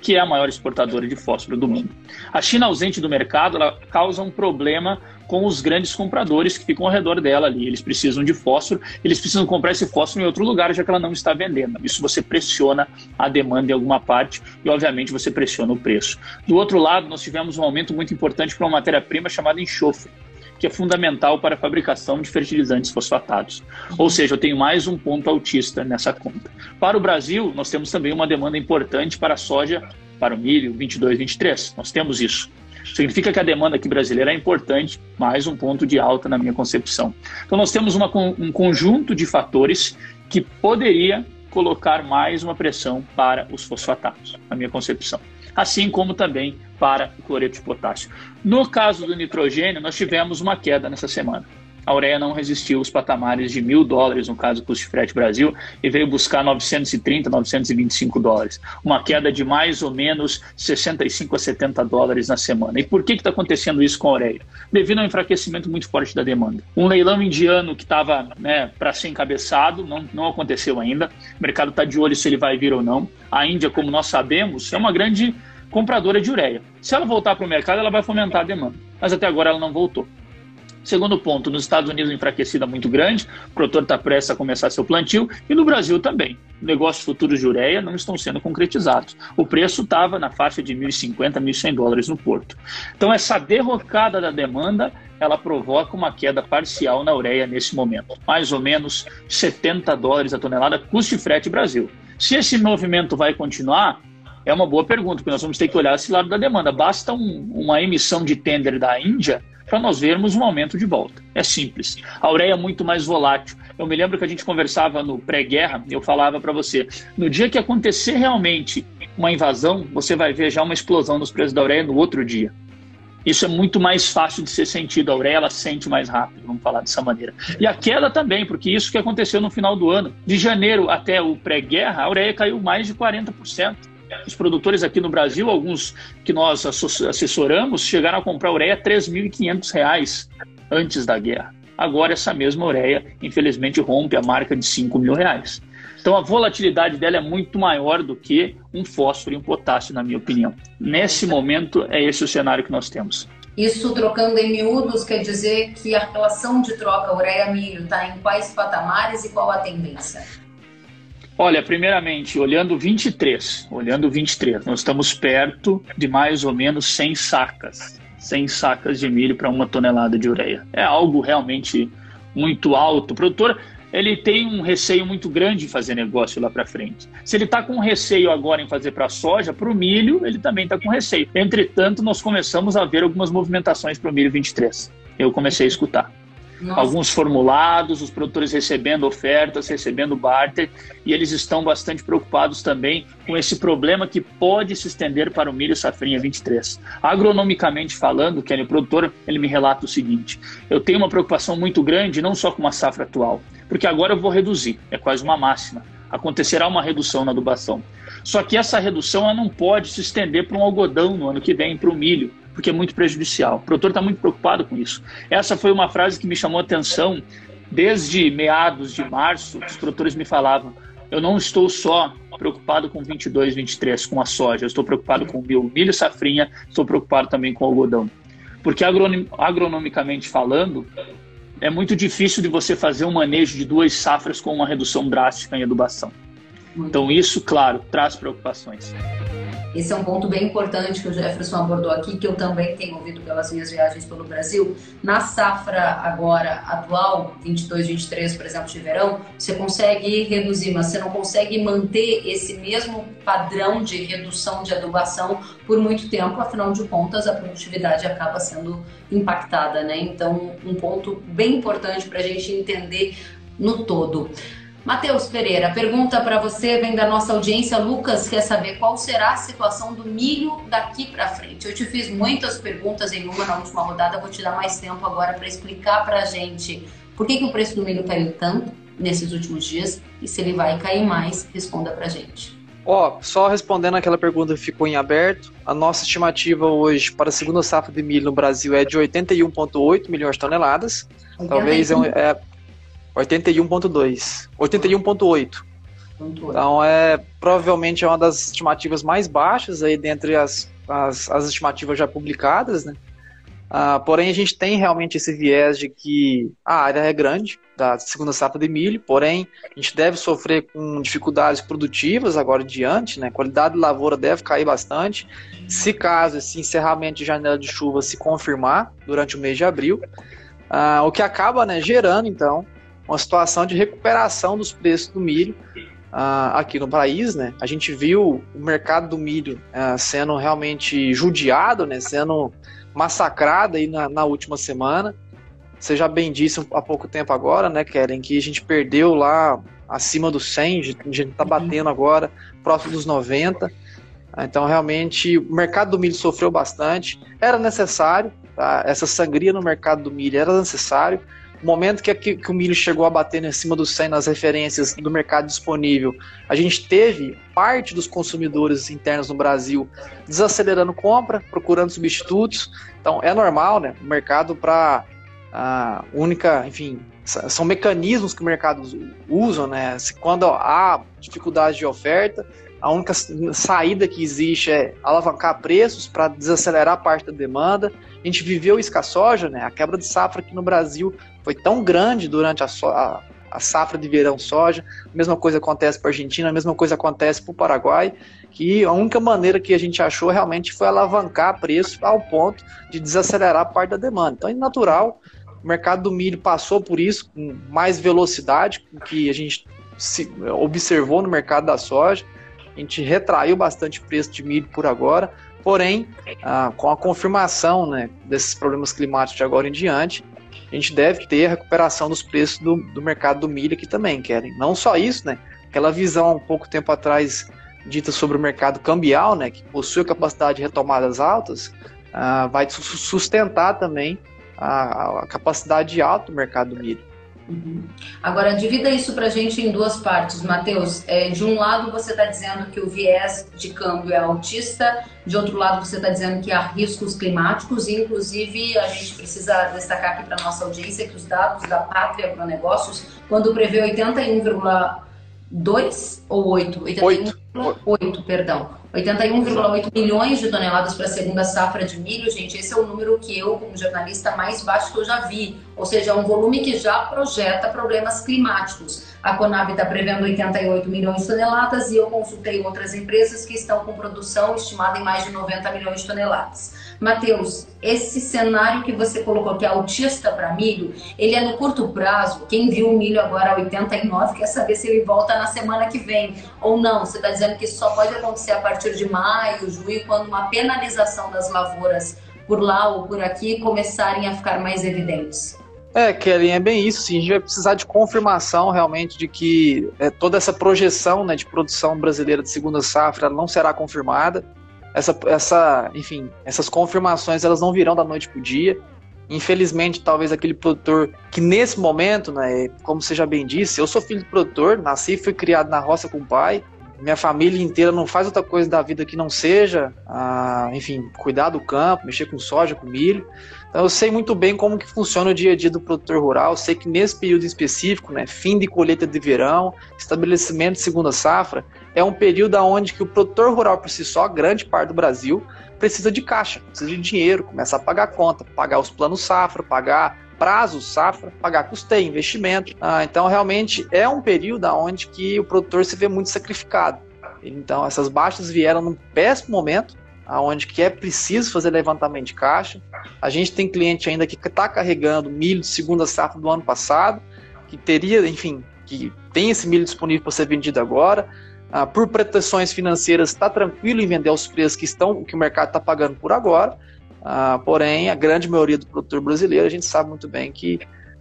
que é a maior exportadora de fósforo do mundo. A China ausente do mercado ela causa um problema com os grandes compradores que ficam ao redor dela ali. Eles precisam de fósforo, eles precisam comprar esse fósforo em outro lugar, já que ela não está vendendo. Isso você pressiona a demanda em alguma parte e, obviamente, você pressiona o preço. Do outro lado, nós tivemos um aumento muito importante para uma matéria-prima chamada enxofre que é fundamental para a fabricação de fertilizantes fosfatados. Ou seja, eu tenho mais um ponto autista nessa conta. Para o Brasil, nós temos também uma demanda importante para a soja, para o milho 22, 23. Nós temos isso. Significa que a demanda aqui brasileira é importante, mais um ponto de alta na minha concepção. Então, nós temos uma, um conjunto de fatores que poderia colocar mais uma pressão para os fosfatados, na minha concepção. Assim como também para o cloreto de potássio. No caso do nitrogênio, nós tivemos uma queda nessa semana a ureia não resistiu aos patamares de mil dólares, no caso custo de frete Brasil, e veio buscar 930, 925 dólares. Uma queda de mais ou menos 65 a 70 dólares na semana. E por que está acontecendo isso com a ureia? Devido ao enfraquecimento muito forte da demanda. Um leilão indiano que estava né, para ser encabeçado, não, não aconteceu ainda. O mercado está de olho se ele vai vir ou não. A Índia, como nós sabemos, é uma grande compradora de ureia. Se ela voltar para o mercado, ela vai fomentar a demanda. Mas até agora ela não voltou. Segundo ponto, nos Estados Unidos enfraquecida muito grande, o produtor está prestes a começar seu plantio, e no Brasil também. Negócios futuros de ureia não estão sendo concretizados. O preço estava na faixa de 1.050, 1.100 dólares no porto. Então essa derrocada da demanda, ela provoca uma queda parcial na ureia nesse momento. Mais ou menos 70 dólares a tonelada, custo de frete Brasil. Se esse movimento vai continuar, é uma boa pergunta, porque nós vamos ter que olhar esse lado da demanda. Basta um, uma emissão de tender da Índia para nós vermos um aumento de volta. É simples. A ureia é muito mais volátil. Eu me lembro que a gente conversava no pré-guerra, eu falava para você, no dia que acontecer realmente uma invasão, você vai ver já uma explosão nos preços da ureia no outro dia. Isso é muito mais fácil de ser sentido. A ureia ela sente mais rápido, vamos falar dessa maneira. E a queda também, porque isso que aconteceu no final do ano. De janeiro até o pré-guerra, a ureia caiu mais de 40% os produtores aqui no Brasil, alguns que nós assessoramos, chegaram a comprar ureia a R$ 3.500 antes da guerra. Agora essa mesma ureia, infelizmente, rompe a marca de 5 mil reais. Então a volatilidade dela é muito maior do que um fósforo e um potássio, na minha opinião. Nesse momento, é esse o cenário que nós temos. Isso, trocando em miúdos, quer dizer que a relação de troca ureia-milho está em quais patamares e qual a tendência? Olha, primeiramente, olhando 23, olhando 23, nós estamos perto de mais ou menos 100 sacas, 100 sacas de milho para uma tonelada de ureia. É algo realmente muito alto. O produtor, ele tem um receio muito grande em fazer negócio lá para frente. Se ele está com receio agora em fazer para soja, para o milho, ele também está com receio. Entretanto, nós começamos a ver algumas movimentações para o milho 23. Eu comecei a escutar. Nossa. alguns formulados, os produtores recebendo ofertas, recebendo barter, e eles estão bastante preocupados também com esse problema que pode se estender para o milho safrinha 23. Agronomicamente falando, que o produtor, ele me relata o seguinte: eu tenho uma preocupação muito grande não só com a safra atual, porque agora eu vou reduzir, é quase uma máxima. Acontecerá uma redução na adubação. Só que essa redução ela não pode se estender para um algodão no ano que vem, para o milho porque é muito prejudicial. O produtor está muito preocupado com isso. Essa foi uma frase que me chamou a atenção desde meados de março. Os produtores me falavam: eu não estou só preocupado com 22, 23, com a soja, eu estou preocupado com o milho, milho safrinha, estou preocupado também com o algodão. Porque agronomicamente falando, é muito difícil de você fazer um manejo de duas safras com uma redução drástica em adubação. Então, isso, claro, traz preocupações. Esse é um ponto bem importante que o Jefferson abordou aqui, que eu também tenho ouvido pelas minhas viagens pelo Brasil. Na safra agora atual, 22, 23, por exemplo, de verão, você consegue reduzir, mas você não consegue manter esse mesmo padrão de redução de adubação por muito tempo, afinal de contas, a produtividade acaba sendo impactada, né? Então, um ponto bem importante para a gente entender no todo. Matheus Pereira, pergunta para você, vem da nossa audiência. Lucas quer saber qual será a situação do milho daqui para frente. Eu te fiz muitas perguntas em uma na última rodada, vou te dar mais tempo agora para explicar para a gente por que, que o preço do milho caiu tanto nesses últimos dias e se ele vai cair mais, responda para a gente. Ó, oh, só respondendo aquela pergunta que ficou em aberto, a nossa estimativa hoje para a segunda safra de milho no Brasil é de 81,8 milhões de toneladas. 81. Talvez é, é 81.2. 81.8. Então é provavelmente é uma das estimativas mais baixas aí dentre as, as, as estimativas já publicadas, né? Ah, porém, a gente tem realmente esse viés de que a área é grande, da segunda safra de milho, porém, a gente deve sofrer com dificuldades produtivas agora em diante, né? A qualidade de lavoura deve cair bastante, se caso esse encerramento de janela de chuva se confirmar durante o mês de abril, ah, o que acaba né, gerando, então, uma situação de recuperação dos preços do milho uh, aqui no país, né? A gente viu o mercado do milho uh, sendo realmente judiado, né? Sendo massacrado aí na, na, última semana. Você já bem disse há pouco tempo agora, né, Keren, que a gente perdeu lá acima dos 100, a gente está uhum. batendo agora próximo dos 90. Então, realmente, o mercado do milho sofreu bastante. Era necessário, tá? essa sangria no mercado do milho era necessário, no momento que, que, que, o milho chegou a bater em cima do 100 nas referências do mercado disponível, a gente teve parte dos consumidores internos no Brasil desacelerando compra, procurando substitutos. Então é normal, né? O mercado para a única, enfim, são mecanismos que o mercado usa, né? Quando há dificuldade de oferta, a única saída que existe é alavancar preços para desacelerar parte da demanda. A gente viveu isso com a soja, né? A quebra de safra aqui no Brasil foi tão grande durante a, so a, a safra de verão soja. A mesma coisa acontece para a Argentina, a mesma coisa acontece para o Paraguai, que a única maneira que a gente achou realmente foi alavancar preço ao ponto de desacelerar a parte da demanda. Então é natural, o mercado do milho passou por isso com mais velocidade com que a gente se observou no mercado da soja. A gente retraiu bastante preço de milho por agora, porém, ah, com a confirmação né, desses problemas climáticos de agora em diante, a gente deve ter a recuperação dos preços do, do mercado do milho aqui também, querem. Não só isso, né? Aquela visão um pouco tempo atrás dita sobre o mercado cambial, né, que possui a capacidade de retomadas altas, uh, vai sustentar também a, a, capacidade alta do mercado do milho. Agora, divida isso para a gente em duas partes, Matheus. É, de um lado, você está dizendo que o viés de câmbio é altista, de outro lado, você está dizendo que há riscos climáticos, e inclusive a gente precisa destacar aqui para nossa audiência que os dados da Pátria Agronegócios, quando prevê 81,2 ou 8? 81,8, perdão. 81,8 milhões de toneladas para a segunda safra de milho, gente, esse é o número que eu, como jornalista, mais baixo que eu já vi. Ou seja, é um volume que já projeta problemas climáticos. A Conab está prevendo 88 milhões de toneladas e eu consultei outras empresas que estão com produção estimada em mais de 90 milhões de toneladas. Mateus, esse cenário que você colocou que é autista para milho, ele é no curto prazo. Quem viu o milho agora a 89 quer saber se ele volta na semana que vem ou não. Você está dizendo que isso só pode acontecer a partir de maio, junho, quando uma penalização das lavouras por lá ou por aqui começarem a ficar mais evidentes. É, Kellen, é bem isso. Sim. A gente vai precisar de confirmação realmente de que é, toda essa projeção né, de produção brasileira de segunda safra não será confirmada essa, essa, enfim, essas confirmações elas não virão da noite para o dia. Infelizmente, talvez aquele produtor que nesse momento, né, como você já bem disse, eu sou filho de produtor, nasci e fui criado na roça com o pai. minha família inteira não faz outra coisa da vida que não seja, ah, enfim, cuidar do campo, mexer com soja, com milho. Então eu sei muito bem como que funciona o dia a dia do produtor rural. sei que nesse período específico, né, fim de colheita de verão, estabelecimento de segunda safra, é um período onde que o produtor rural por si só, grande parte do Brasil, precisa de caixa, precisa de dinheiro, começa a pagar conta, pagar os planos safra, pagar prazo safra, pagar custeio, investimento. Ah, então, realmente é um período onde que o produtor se vê muito sacrificado. Então, essas baixas vieram num péssimo momento, aonde que é preciso fazer levantamento de caixa. A gente tem cliente ainda que está carregando milho de segunda safra do ano passado, que teria, enfim, que tem esse milho disponível para ser vendido agora. Ah, por proteções financeiras, está tranquilo em vender os preços que estão, que o mercado está pagando por agora. Ah, porém, a grande maioria do produtor brasileiro, a gente sabe muito bem que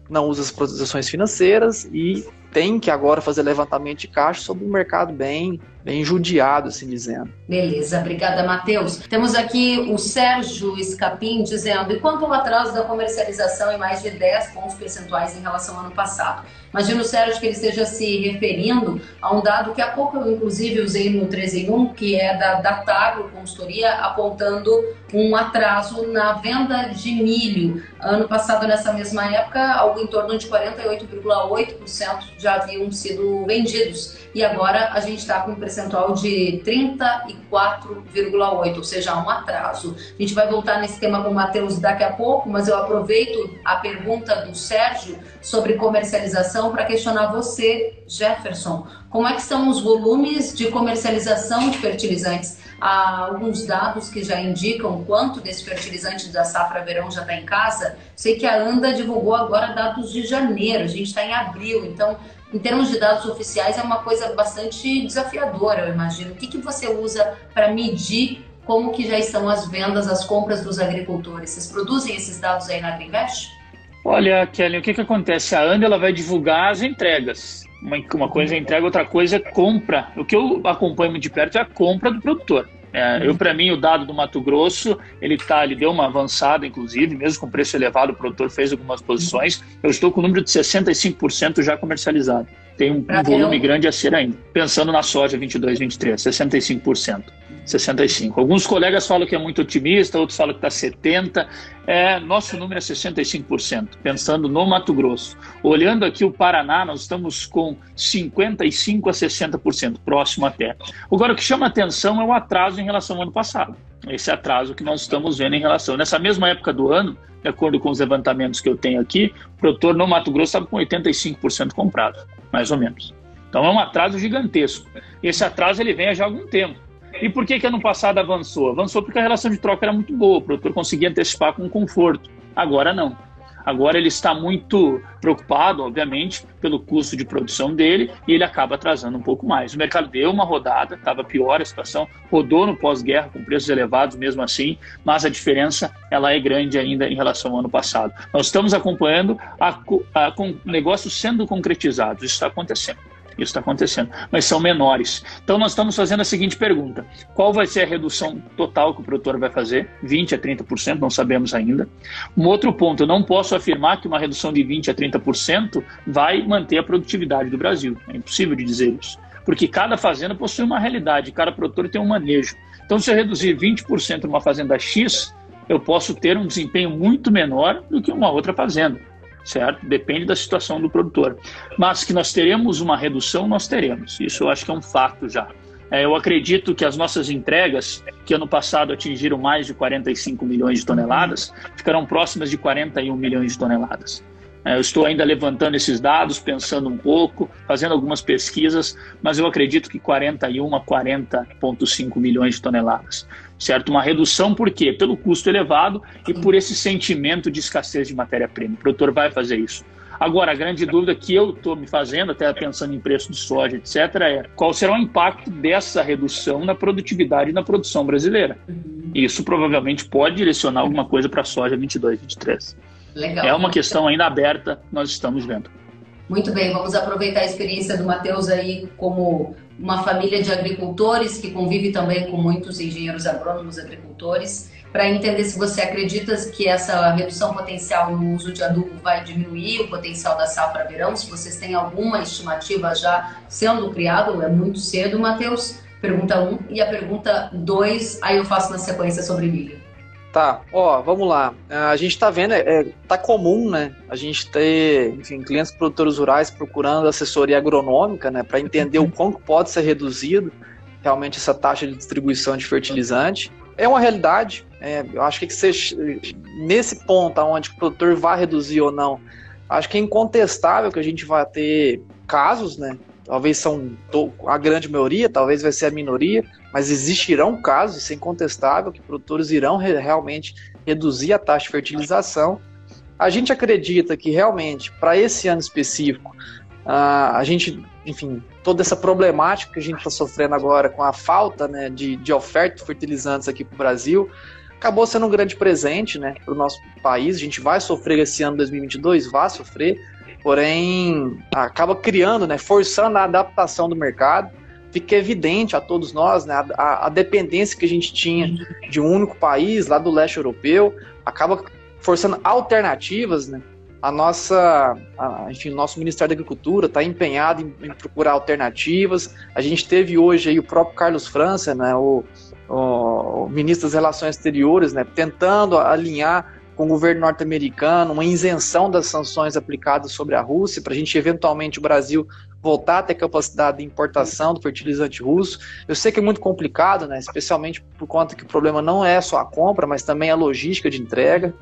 não usa as proteções financeiras e tem que agora fazer levantamento de caixa sobre um mercado bem, bem judiado, assim dizendo. Beleza, obrigada, Matheus. Temos aqui o Sérgio Escapim dizendo: e quanto ao atraso da comercialização em mais de 10 pontos percentuais em relação ao ano passado? Imagino, Sérgio, que ele esteja se referindo a um dado que há pouco eu, inclusive, usei no 3 em 1, que é da, da Tagro Consultoria, apontando um atraso na venda de milho. Ano passado, nessa mesma época, algo em torno de 48,8% já haviam sido vendidos. E agora a gente está com um percentual de 34,8%, ou seja, um atraso. A gente vai voltar nesse tema com o Matheus daqui a pouco, mas eu aproveito a pergunta do Sérgio sobre comercialização para questionar você, Jefferson, como é que são os volumes de comercialização de fertilizantes? Há alguns dados que já indicam quanto desse fertilizante da safra verão já está em casa. Sei que a ANDA divulgou agora dados de janeiro, a gente está em abril, então em termos de dados oficiais, é uma coisa bastante desafiadora, eu imagino. O que, que você usa para medir como que já estão as vendas, as compras dos agricultores? Vocês produzem esses dados aí na Agriinvest? Olha, Kelly, o que, que acontece? A Anda ela vai divulgar as entregas. Uma, uma coisa é entrega, outra coisa é compra. O que eu acompanho de perto é a compra do produtor. É, eu, para mim, o dado do Mato Grosso, ele tá, ele deu uma avançada, inclusive, mesmo com preço elevado, o produtor fez algumas posições. Eu estou com o número de 65% já comercializado. Tem um, um volume grande a ser ainda. Pensando na soja 22, 23, 65%. 65. Alguns colegas falam que é muito otimista, outros falam que está 70%. É, nosso número é 65%, pensando no Mato Grosso. Olhando aqui o Paraná, nós estamos com 55% a 60%, próximo até. Agora, o que chama atenção é o atraso em relação ao ano passado. Esse atraso que nós estamos vendo em relação. Nessa mesma época do ano, de acordo com os levantamentos que eu tenho aqui, o produtor no Mato Grosso estava com 85% comprado, mais ou menos. Então é um atraso gigantesco. Esse atraso ele vem há já algum tempo. E por que, que ano passado avançou? Avançou porque a relação de troca era muito boa, o produtor conseguia antecipar com conforto. Agora não. Agora ele está muito preocupado, obviamente, pelo custo de produção dele e ele acaba atrasando um pouco mais. O mercado deu uma rodada, estava pior a situação, rodou no pós-guerra com preços elevados mesmo assim, mas a diferença ela é grande ainda em relação ao ano passado. Nós estamos acompanhando a, a, com negócios sendo concretizados, isso está acontecendo. Isso está acontecendo, mas são menores. Então, nós estamos fazendo a seguinte pergunta: qual vai ser a redução total que o produtor vai fazer? 20% a 30%, não sabemos ainda. Um outro ponto: eu não posso afirmar que uma redução de 20% a 30% vai manter a produtividade do Brasil. É impossível de dizer isso. Porque cada fazenda possui uma realidade, cada produtor tem um manejo. Então, se eu reduzir 20% numa fazenda X, eu posso ter um desempenho muito menor do que uma outra fazenda certo? Depende da situação do produtor. Mas que nós teremos uma redução, nós teremos. Isso eu acho que é um fato já. É, eu acredito que as nossas entregas, que ano passado atingiram mais de 45 milhões de toneladas, ficarão próximas de 41 milhões de toneladas. É, eu estou ainda levantando esses dados, pensando um pouco, fazendo algumas pesquisas, mas eu acredito que 41 a 40,5 milhões de toneladas certo? Uma redução por quê? Pelo custo elevado e por esse sentimento de escassez de matéria-prima. O produtor vai fazer isso. Agora, a grande dúvida que eu estou me fazendo, até pensando em preço de soja, etc., é qual será o impacto dessa redução na produtividade e na produção brasileira. Isso provavelmente pode direcionar alguma coisa para a soja 22, 23. Legal. É uma questão ainda aberta, nós estamos vendo. Muito bem, vamos aproveitar a experiência do Matheus aí como uma família de agricultores que convive também com muitos engenheiros agrônomos agricultores. para entender se você acredita que essa redução potencial no uso de adubo vai diminuir o potencial da safra verão, se vocês têm alguma estimativa já sendo criado, é muito cedo, Matheus. Pergunta 1 um, e a pergunta 2, aí eu faço na sequência sobre milho. Tá, ó, vamos lá. A gente tá vendo, é, é, tá comum, né? A gente ter, enfim, clientes produtores rurais procurando assessoria agronômica, né, para entender o quanto pode ser reduzido realmente essa taxa de distribuição de fertilizante. É uma realidade. É, eu acho que seja, nesse ponto onde o produtor vai reduzir ou não, acho que é incontestável que a gente vai ter casos, né? Talvez são a grande maioria, talvez vai ser a minoria, mas existirão casos, isso é incontestável, que produtores irão re realmente reduzir a taxa de fertilização. A gente acredita que realmente, para esse ano específico, a gente, enfim, toda essa problemática que a gente está sofrendo agora com a falta né, de, de oferta de fertilizantes aqui para o Brasil, acabou sendo um grande presente né, para o nosso país. A gente vai sofrer esse ano 2022, vai sofrer, porém acaba criando, né, forçando a adaptação do mercado fica evidente a todos nós né, a, a, dependência que a gente tinha de um único país, lá do leste europeu, acaba forçando alternativas, né? A nossa, a, enfim, o nosso Ministério da Agricultura está empenhado em, em, procurar alternativas. A gente teve hoje aí o próprio Carlos França, né, o, o, ministro das Relações Exteriores, né, tentando alinhar com o governo norte-americano, uma isenção das sanções aplicadas sobre a Rússia, para a gente eventualmente o Brasil voltar a ter capacidade de importação do fertilizante russo. Eu sei que é muito complicado, né, especialmente por conta que o problema não é só a compra, mas também a logística de entrega.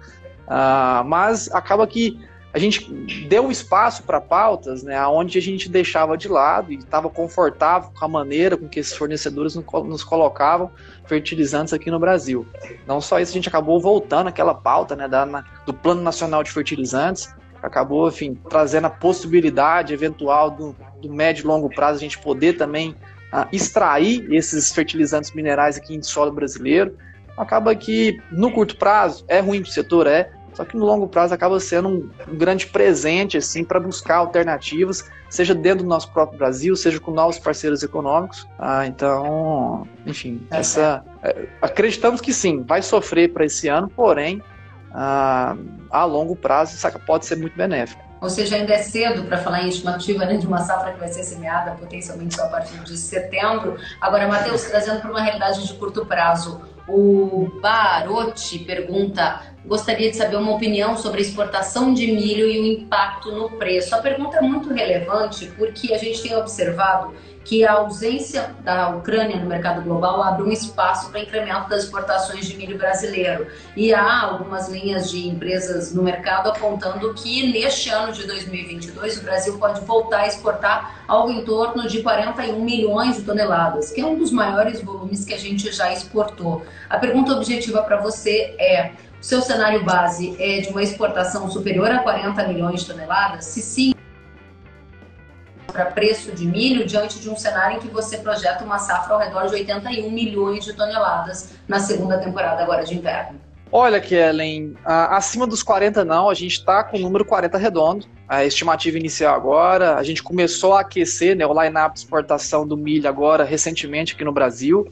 Uh, mas acaba que a gente deu espaço para pautas, né, onde a gente deixava de lado e estava confortável com a maneira com que esses fornecedores nos colocavam fertilizantes aqui no Brasil. Não só isso, a gente acabou voltando aquela pauta né, da, na, do Plano Nacional de Fertilizantes, acabou, enfim, trazendo a possibilidade eventual do, do médio e longo prazo a gente poder também uh, extrair esses fertilizantes minerais aqui em solo brasileiro. Acaba que no curto prazo é ruim para o setor, é, só que no longo prazo acaba sendo um, um grande presente assim para buscar alternativas, seja dentro do nosso próprio Brasil, seja com novos parceiros econômicos. Ah, então, enfim, é, essa é, acreditamos que sim, vai sofrer para esse ano, porém ah, a longo prazo isso pode ser muito benéfico. Ou seja, ainda é cedo para falar em estimativa né, de uma safra que vai ser semeada potencialmente só a partir de setembro. Agora, Matheus, trazendo para uma realidade de curto prazo, o Barotti pergunta: gostaria de saber uma opinião sobre a exportação de milho e o impacto no preço. A pergunta é muito relevante porque a gente tem observado que a ausência da Ucrânia no mercado global abre um espaço para incremento das exportações de milho brasileiro. E há algumas linhas de empresas no mercado apontando que neste ano de 2022 o Brasil pode voltar a exportar algo em torno de 41 milhões de toneladas, que é um dos maiores volumes que a gente já exportou. A pergunta objetiva para você é: o seu cenário base é de uma exportação superior a 40 milhões de toneladas? Se sim, para preço de milho diante de um cenário em que você projeta uma safra ao redor de 81 milhões de toneladas na segunda temporada agora de inverno? Olha, Kellen, acima dos 40 não, a gente está com o número 40 redondo. A estimativa inicial agora, a gente começou a aquecer né, o line-up de exportação do milho agora recentemente aqui no Brasil.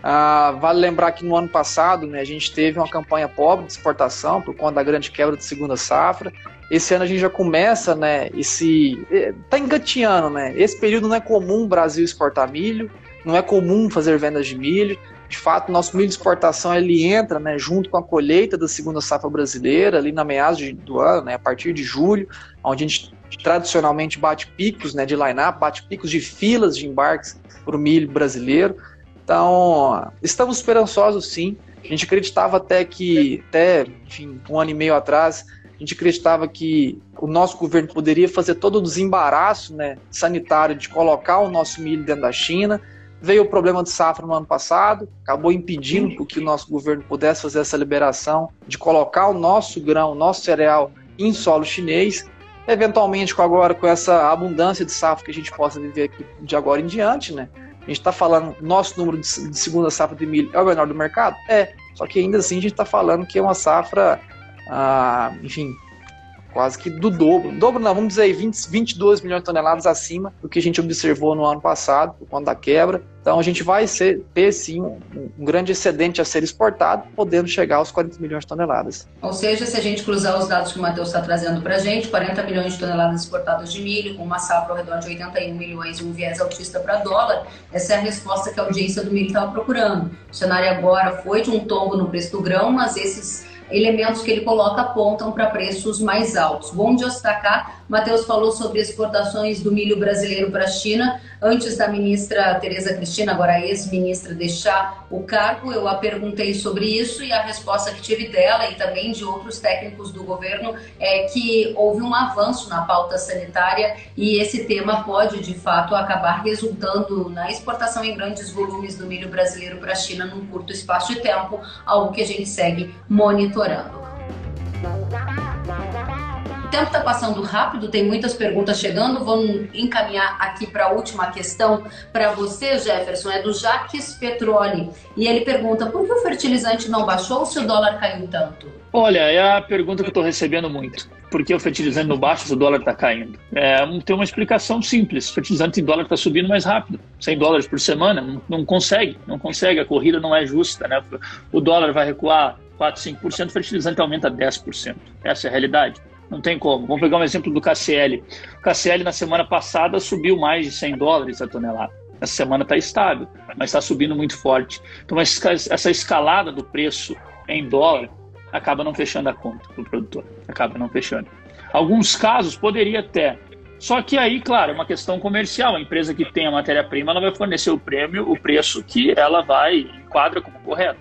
Ah, vale lembrar que no ano passado né, a gente teve uma campanha pobre de exportação por conta da grande quebra de segunda safra. Esse ano a gente já começa, né? Esse. É, tá engateando, né? Esse período não é comum o Brasil exportar milho, não é comum fazer vendas de milho. De fato, nosso milho de exportação ele entra né, junto com a colheita da segunda safra brasileira, ali na meados do ano, né, a partir de julho, onde a gente tradicionalmente bate picos né, de line-up, bate picos de filas de embarques para o milho brasileiro. Então, estamos esperançosos sim. A gente acreditava até que, até, enfim, um ano e meio atrás, a gente acreditava que o nosso governo poderia fazer todo o desembaraço né, sanitário de colocar o nosso milho dentro da China. Veio o problema de safra no ano passado, acabou impedindo que o nosso governo pudesse fazer essa liberação de colocar o nosso grão, o nosso cereal em solo chinês. Eventualmente, com agora com essa abundância de safra que a gente possa viver aqui de agora em diante, né? A gente está falando, nosso número de segunda safra de milho é o menor do mercado? É. Só que ainda assim a gente está falando que é uma safra ah, enfim, quase que do dobro. Dobro não, vamos dizer aí, 20, 22 milhões de toneladas acima do que a gente observou no ano passado, por conta da quebra. Então a gente vai ser, ter sim um, um, grande excedente a ser exportado, podendo chegar aos 40 milhões de toneladas. Ou seja, se a gente cruzar os dados que o Matheus está trazendo para a gente, 40 milhões de toneladas exportadas de milho, com uma safra ao redor de 81 milhões e um viés altista para dólar, essa é a resposta que a audiência do milho estava procurando. O cenário agora foi de um tombo no preço do grão, mas esses elementos que ele coloca apontam para preços mais altos. Bom destacar, Matheus falou sobre exportações do milho brasileiro para a China. Antes da ministra Tereza Cristina, agora ex-ministra, deixar o cargo, eu a perguntei sobre isso e a resposta que tive dela e também de outros técnicos do governo é que houve um avanço na pauta sanitária e esse tema pode, de fato, acabar resultando na exportação em grandes volumes do milho brasileiro para a China num curto espaço de tempo, algo que a gente segue monitorando tempo está passando rápido, tem muitas perguntas chegando. Vamos encaminhar aqui para a última questão para você, Jefferson. É do Jaques Petroli. E ele pergunta: por que o fertilizante não baixou se o dólar caiu tanto? Olha, é a pergunta que eu estou recebendo muito. Por que o fertilizante não baixa se o dólar está caindo? É, tem uma explicação simples. O fertilizante em dólar está subindo mais rápido. 100 dólares por semana, não, não consegue. Não consegue. A corrida não é justa. Né? O dólar vai recuar 4, 5%, o fertilizante aumenta 10%. Essa é a realidade. Não tem como. Vamos pegar um exemplo do KCL. O KCL na semana passada subiu mais de 100 dólares a tonelada. Essa semana está estável, mas está subindo muito forte. Então essa escalada do preço em dólar acaba não fechando a conta do produtor. Acaba não fechando. Alguns casos poderia até. Só que aí, claro, é uma questão comercial. A empresa que tem a matéria-prima, ela vai fornecer o prêmio, o preço que ela vai enquadra como correto.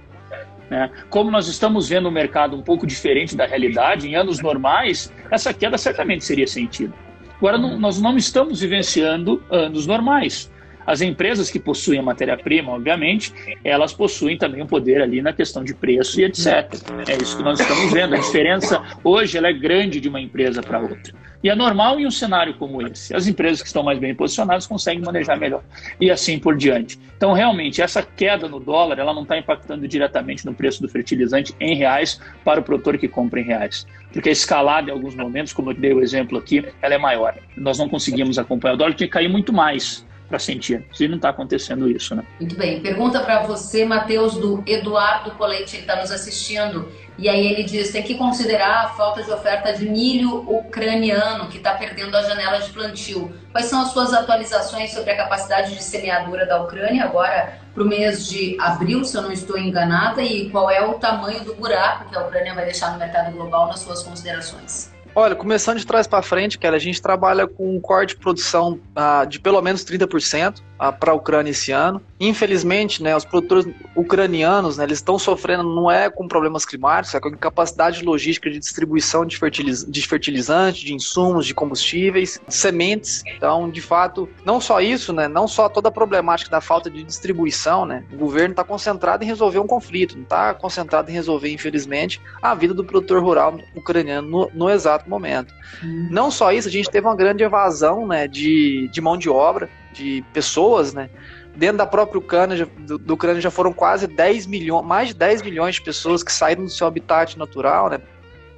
Né? Como nós estamos vendo um mercado um pouco diferente da realidade, em anos normais, essa queda certamente seria sentida. Agora, não, nós não estamos vivenciando anos normais. As empresas que possuem a matéria-prima, obviamente, elas possuem também um poder ali na questão de preço e etc. É isso que nós estamos vendo. A diferença hoje ela é grande de uma empresa para outra. E é normal em um cenário como esse. As empresas que estão mais bem posicionadas conseguem manejar melhor. E assim por diante. Então, realmente, essa queda no dólar, ela não está impactando diretamente no preço do fertilizante em reais para o produtor que compra em reais. Porque a escalada, em alguns momentos, como eu dei o exemplo aqui, ela é maior. Nós não conseguimos acompanhar. O dólar tinha que cair muito mais para sentir. E não está acontecendo isso, né? Muito bem. Pergunta para você, Matheus, do Eduardo Colete, ele está nos assistindo. E aí ele diz: tem que considerar a falta de oferta de milho ucraniano, que está perdendo a janela de plantio. Quais são as suas atualizações sobre a capacidade de semeadura da Ucrânia agora para o mês de abril, se eu não estou enganada, e qual é o tamanho do buraco que a Ucrânia vai deixar no mercado global nas suas considerações? Olha, começando de trás para frente, cara, a gente trabalha com um corte de produção uh, de pelo menos 30% uh, para a Ucrânia esse ano. Infelizmente, né, os produtores ucranianos, né, eles estão sofrendo não é com problemas climáticos, é com incapacidade logística de distribuição de, fertiliz de fertilizantes, de insumos, de combustíveis, de sementes. Então, de fato, não só isso, né, não só toda a problemática da falta de distribuição, né, o governo está concentrado em resolver um conflito, não está concentrado em resolver, infelizmente, a vida do produtor rural ucraniano no, no exato momento. Hum. Não só isso, a gente teve uma grande evasão né, de, de mão de obra, de pessoas, né? Dentro da própria Ucrânia, do, Ucrânia já foram quase 10 milhões, mais de 10 milhões de pessoas que saíram do seu habitat natural, né?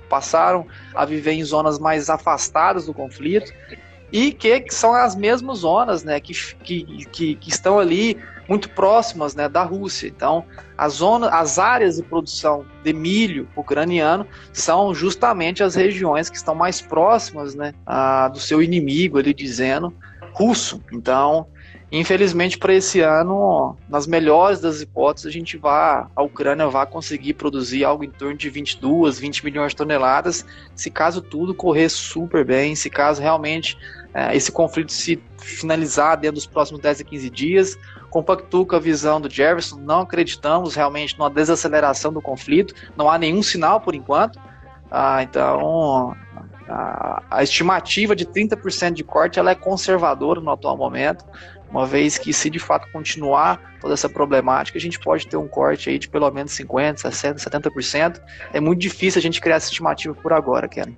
Passaram a viver em zonas mais afastadas do conflito e que, que são as mesmas zonas, né? Que, que, que, que estão ali muito próximas né, da Rússia. Então, as, zonas, as áreas de produção de milho ucraniano são justamente as regiões que estão mais próximas né, a, do seu inimigo, ele dizendo, russo. Então, infelizmente para esse ano, nas melhores das hipóteses, a gente vai, a Ucrânia vai conseguir produzir algo em torno de 22, 20 milhões de toneladas, se caso tudo correr super bem, se caso realmente é, esse conflito se finalizar dentro dos próximos 10 a 15 dias, compactuo com a visão do Jefferson, não acreditamos realmente numa desaceleração do conflito, não há nenhum sinal por enquanto. Ah, então, a, a, estimativa de 30% de corte ela é conservadora no atual momento, uma vez que se de fato continuar toda essa problemática, a gente pode ter um corte aí de pelo menos 50%, 60%, 70%. É muito difícil a gente criar essa estimativa por agora, Kellen.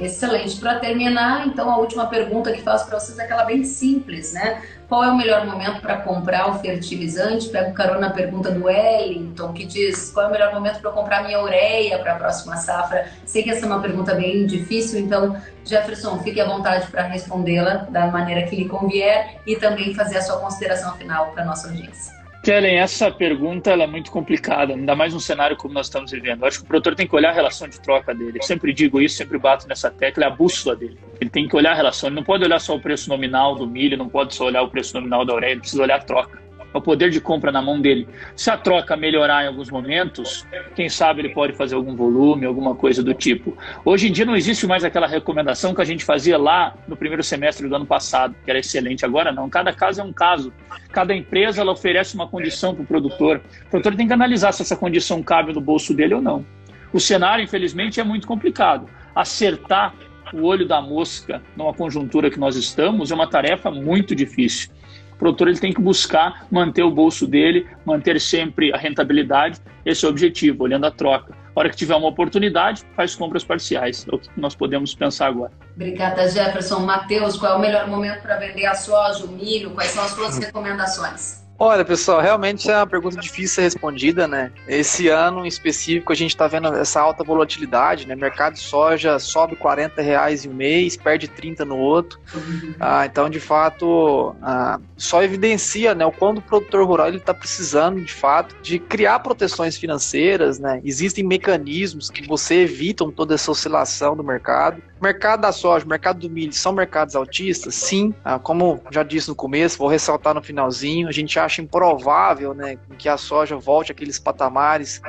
Excelente. Para terminar, então, a última pergunta que faço para vocês é aquela bem simples, né? Qual é o melhor momento para comprar o fertilizante? Pego carona na pergunta do Wellington, que diz qual é o melhor momento para comprar minha ureia para a próxima safra. Sei que essa é uma pergunta bem difícil, então, Jefferson, fique à vontade para respondê-la da maneira que lhe convier e também fazer a sua consideração final para a nossa audiência. Kellen, essa pergunta é muito complicada, ainda mais num cenário como nós estamos vivendo. Eu acho que o produtor tem que olhar a relação de troca dele. Eu sempre digo isso, sempre bato nessa tecla, é a bússola dele. Ele tem que olhar a relação, ele não pode olhar só o preço nominal do milho, não pode só olhar o preço nominal da ureia, ele precisa olhar a troca o poder de compra na mão dele. Se a troca melhorar em alguns momentos, quem sabe ele pode fazer algum volume, alguma coisa do tipo. Hoje em dia não existe mais aquela recomendação que a gente fazia lá no primeiro semestre do ano passado, que era excelente. Agora não, cada caso é um caso. Cada empresa ela oferece uma condição para o produtor. O produtor tem que analisar se essa condição cabe no bolso dele ou não. O cenário, infelizmente, é muito complicado. Acertar o olho da mosca numa conjuntura que nós estamos é uma tarefa muito difícil. O produtor ele tem que buscar manter o bolso dele, manter sempre a rentabilidade. Esse é o objetivo, olhando a troca. A hora que tiver uma oportunidade, faz compras parciais. É o que nós podemos pensar agora. Obrigada, Jefferson. Matheus, qual é o melhor momento para vender a soja, o milho? Quais são as suas recomendações? Olha, pessoal, realmente é uma pergunta difícil ser respondida, né? Esse ano em específico a gente está vendo essa alta volatilidade, né? Mercado de soja sobe 40 reais em um mês, perde 30 no outro. Uhum. Ah, então, de fato, ah, só evidencia né, o quanto o produtor rural está precisando, de fato, de criar proteções financeiras, né? Existem mecanismos que você evitam toda essa oscilação do mercado. Mercado da soja, mercado do milho são mercados altistas? Sim. Ah, como já disse no começo, vou ressaltar no finalzinho, a gente acha improvável né, que a soja volte àqueles patamares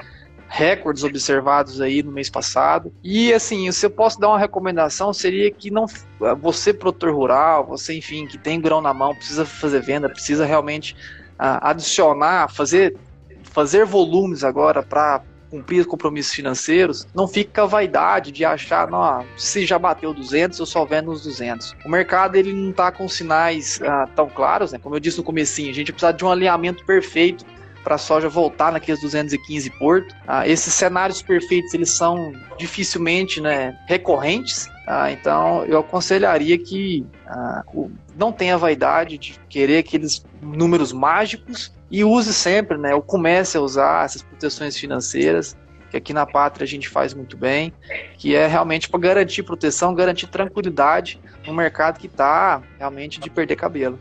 recordes observados aí no mês passado. E assim, se eu posso dar uma recomendação, seria que não você produtor rural, você enfim, que tem grão na mão, precisa fazer venda, precisa realmente uh, adicionar, fazer fazer volumes agora para cumprir os compromissos financeiros, não fica a vaidade de achar, não, se já bateu 200, eu só vendo os 200. O mercado ele não está com sinais ah, tão claros, né? Como eu disse no comecinho, a gente precisa de um alinhamento perfeito para a soja voltar naqueles 215 porto. Ah, esses cenários perfeitos eles são dificilmente né, recorrentes. Ah, então eu aconselharia que ah, não tenha vaidade de querer aqueles números mágicos e use sempre, né, ou comece a usar essas proteções financeiras, que aqui na pátria a gente faz muito bem, que é realmente para garantir proteção, garantir tranquilidade no mercado que está realmente de perder cabelo.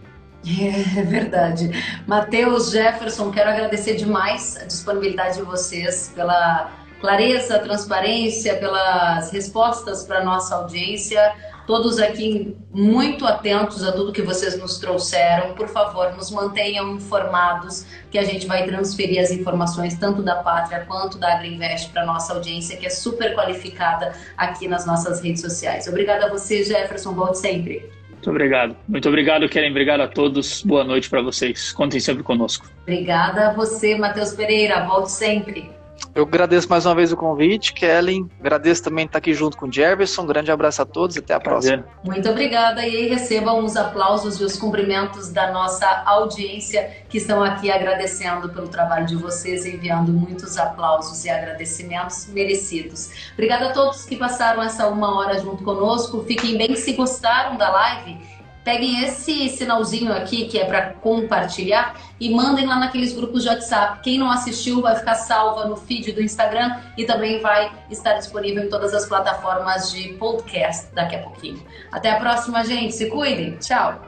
É verdade. Matheus, Jefferson, quero agradecer demais a disponibilidade de vocês pela clareza, transparência, pelas respostas para nossa audiência todos aqui muito atentos a tudo que vocês nos trouxeram. Por favor, nos mantenham informados, que a gente vai transferir as informações tanto da Pátria quanto da Agriinvest para nossa audiência, que é super qualificada aqui nas nossas redes sociais. Obrigada a você, Jefferson. Volte sempre. Muito obrigado. Muito obrigado, Keren. Obrigado a todos. Boa noite para vocês. Contem sempre conosco. Obrigada a você, Matheus Pereira. Volte sempre. Eu agradeço mais uma vez o convite, Kellen. Agradeço também estar aqui junto com o Jefferson. Um grande abraço a todos e até a Prazer. próxima. Muito obrigada e recebam os aplausos e os cumprimentos da nossa audiência que estão aqui agradecendo pelo trabalho de vocês, enviando muitos aplausos e agradecimentos merecidos. Obrigada a todos que passaram essa uma hora junto conosco. Fiquem bem se gostaram da live peguem esse sinalzinho aqui que é para compartilhar e mandem lá naqueles grupos de WhatsApp. Quem não assistiu vai ficar salva no feed do Instagram e também vai estar disponível em todas as plataformas de podcast daqui a pouquinho. Até a próxima, gente. Se cuidem. Tchau.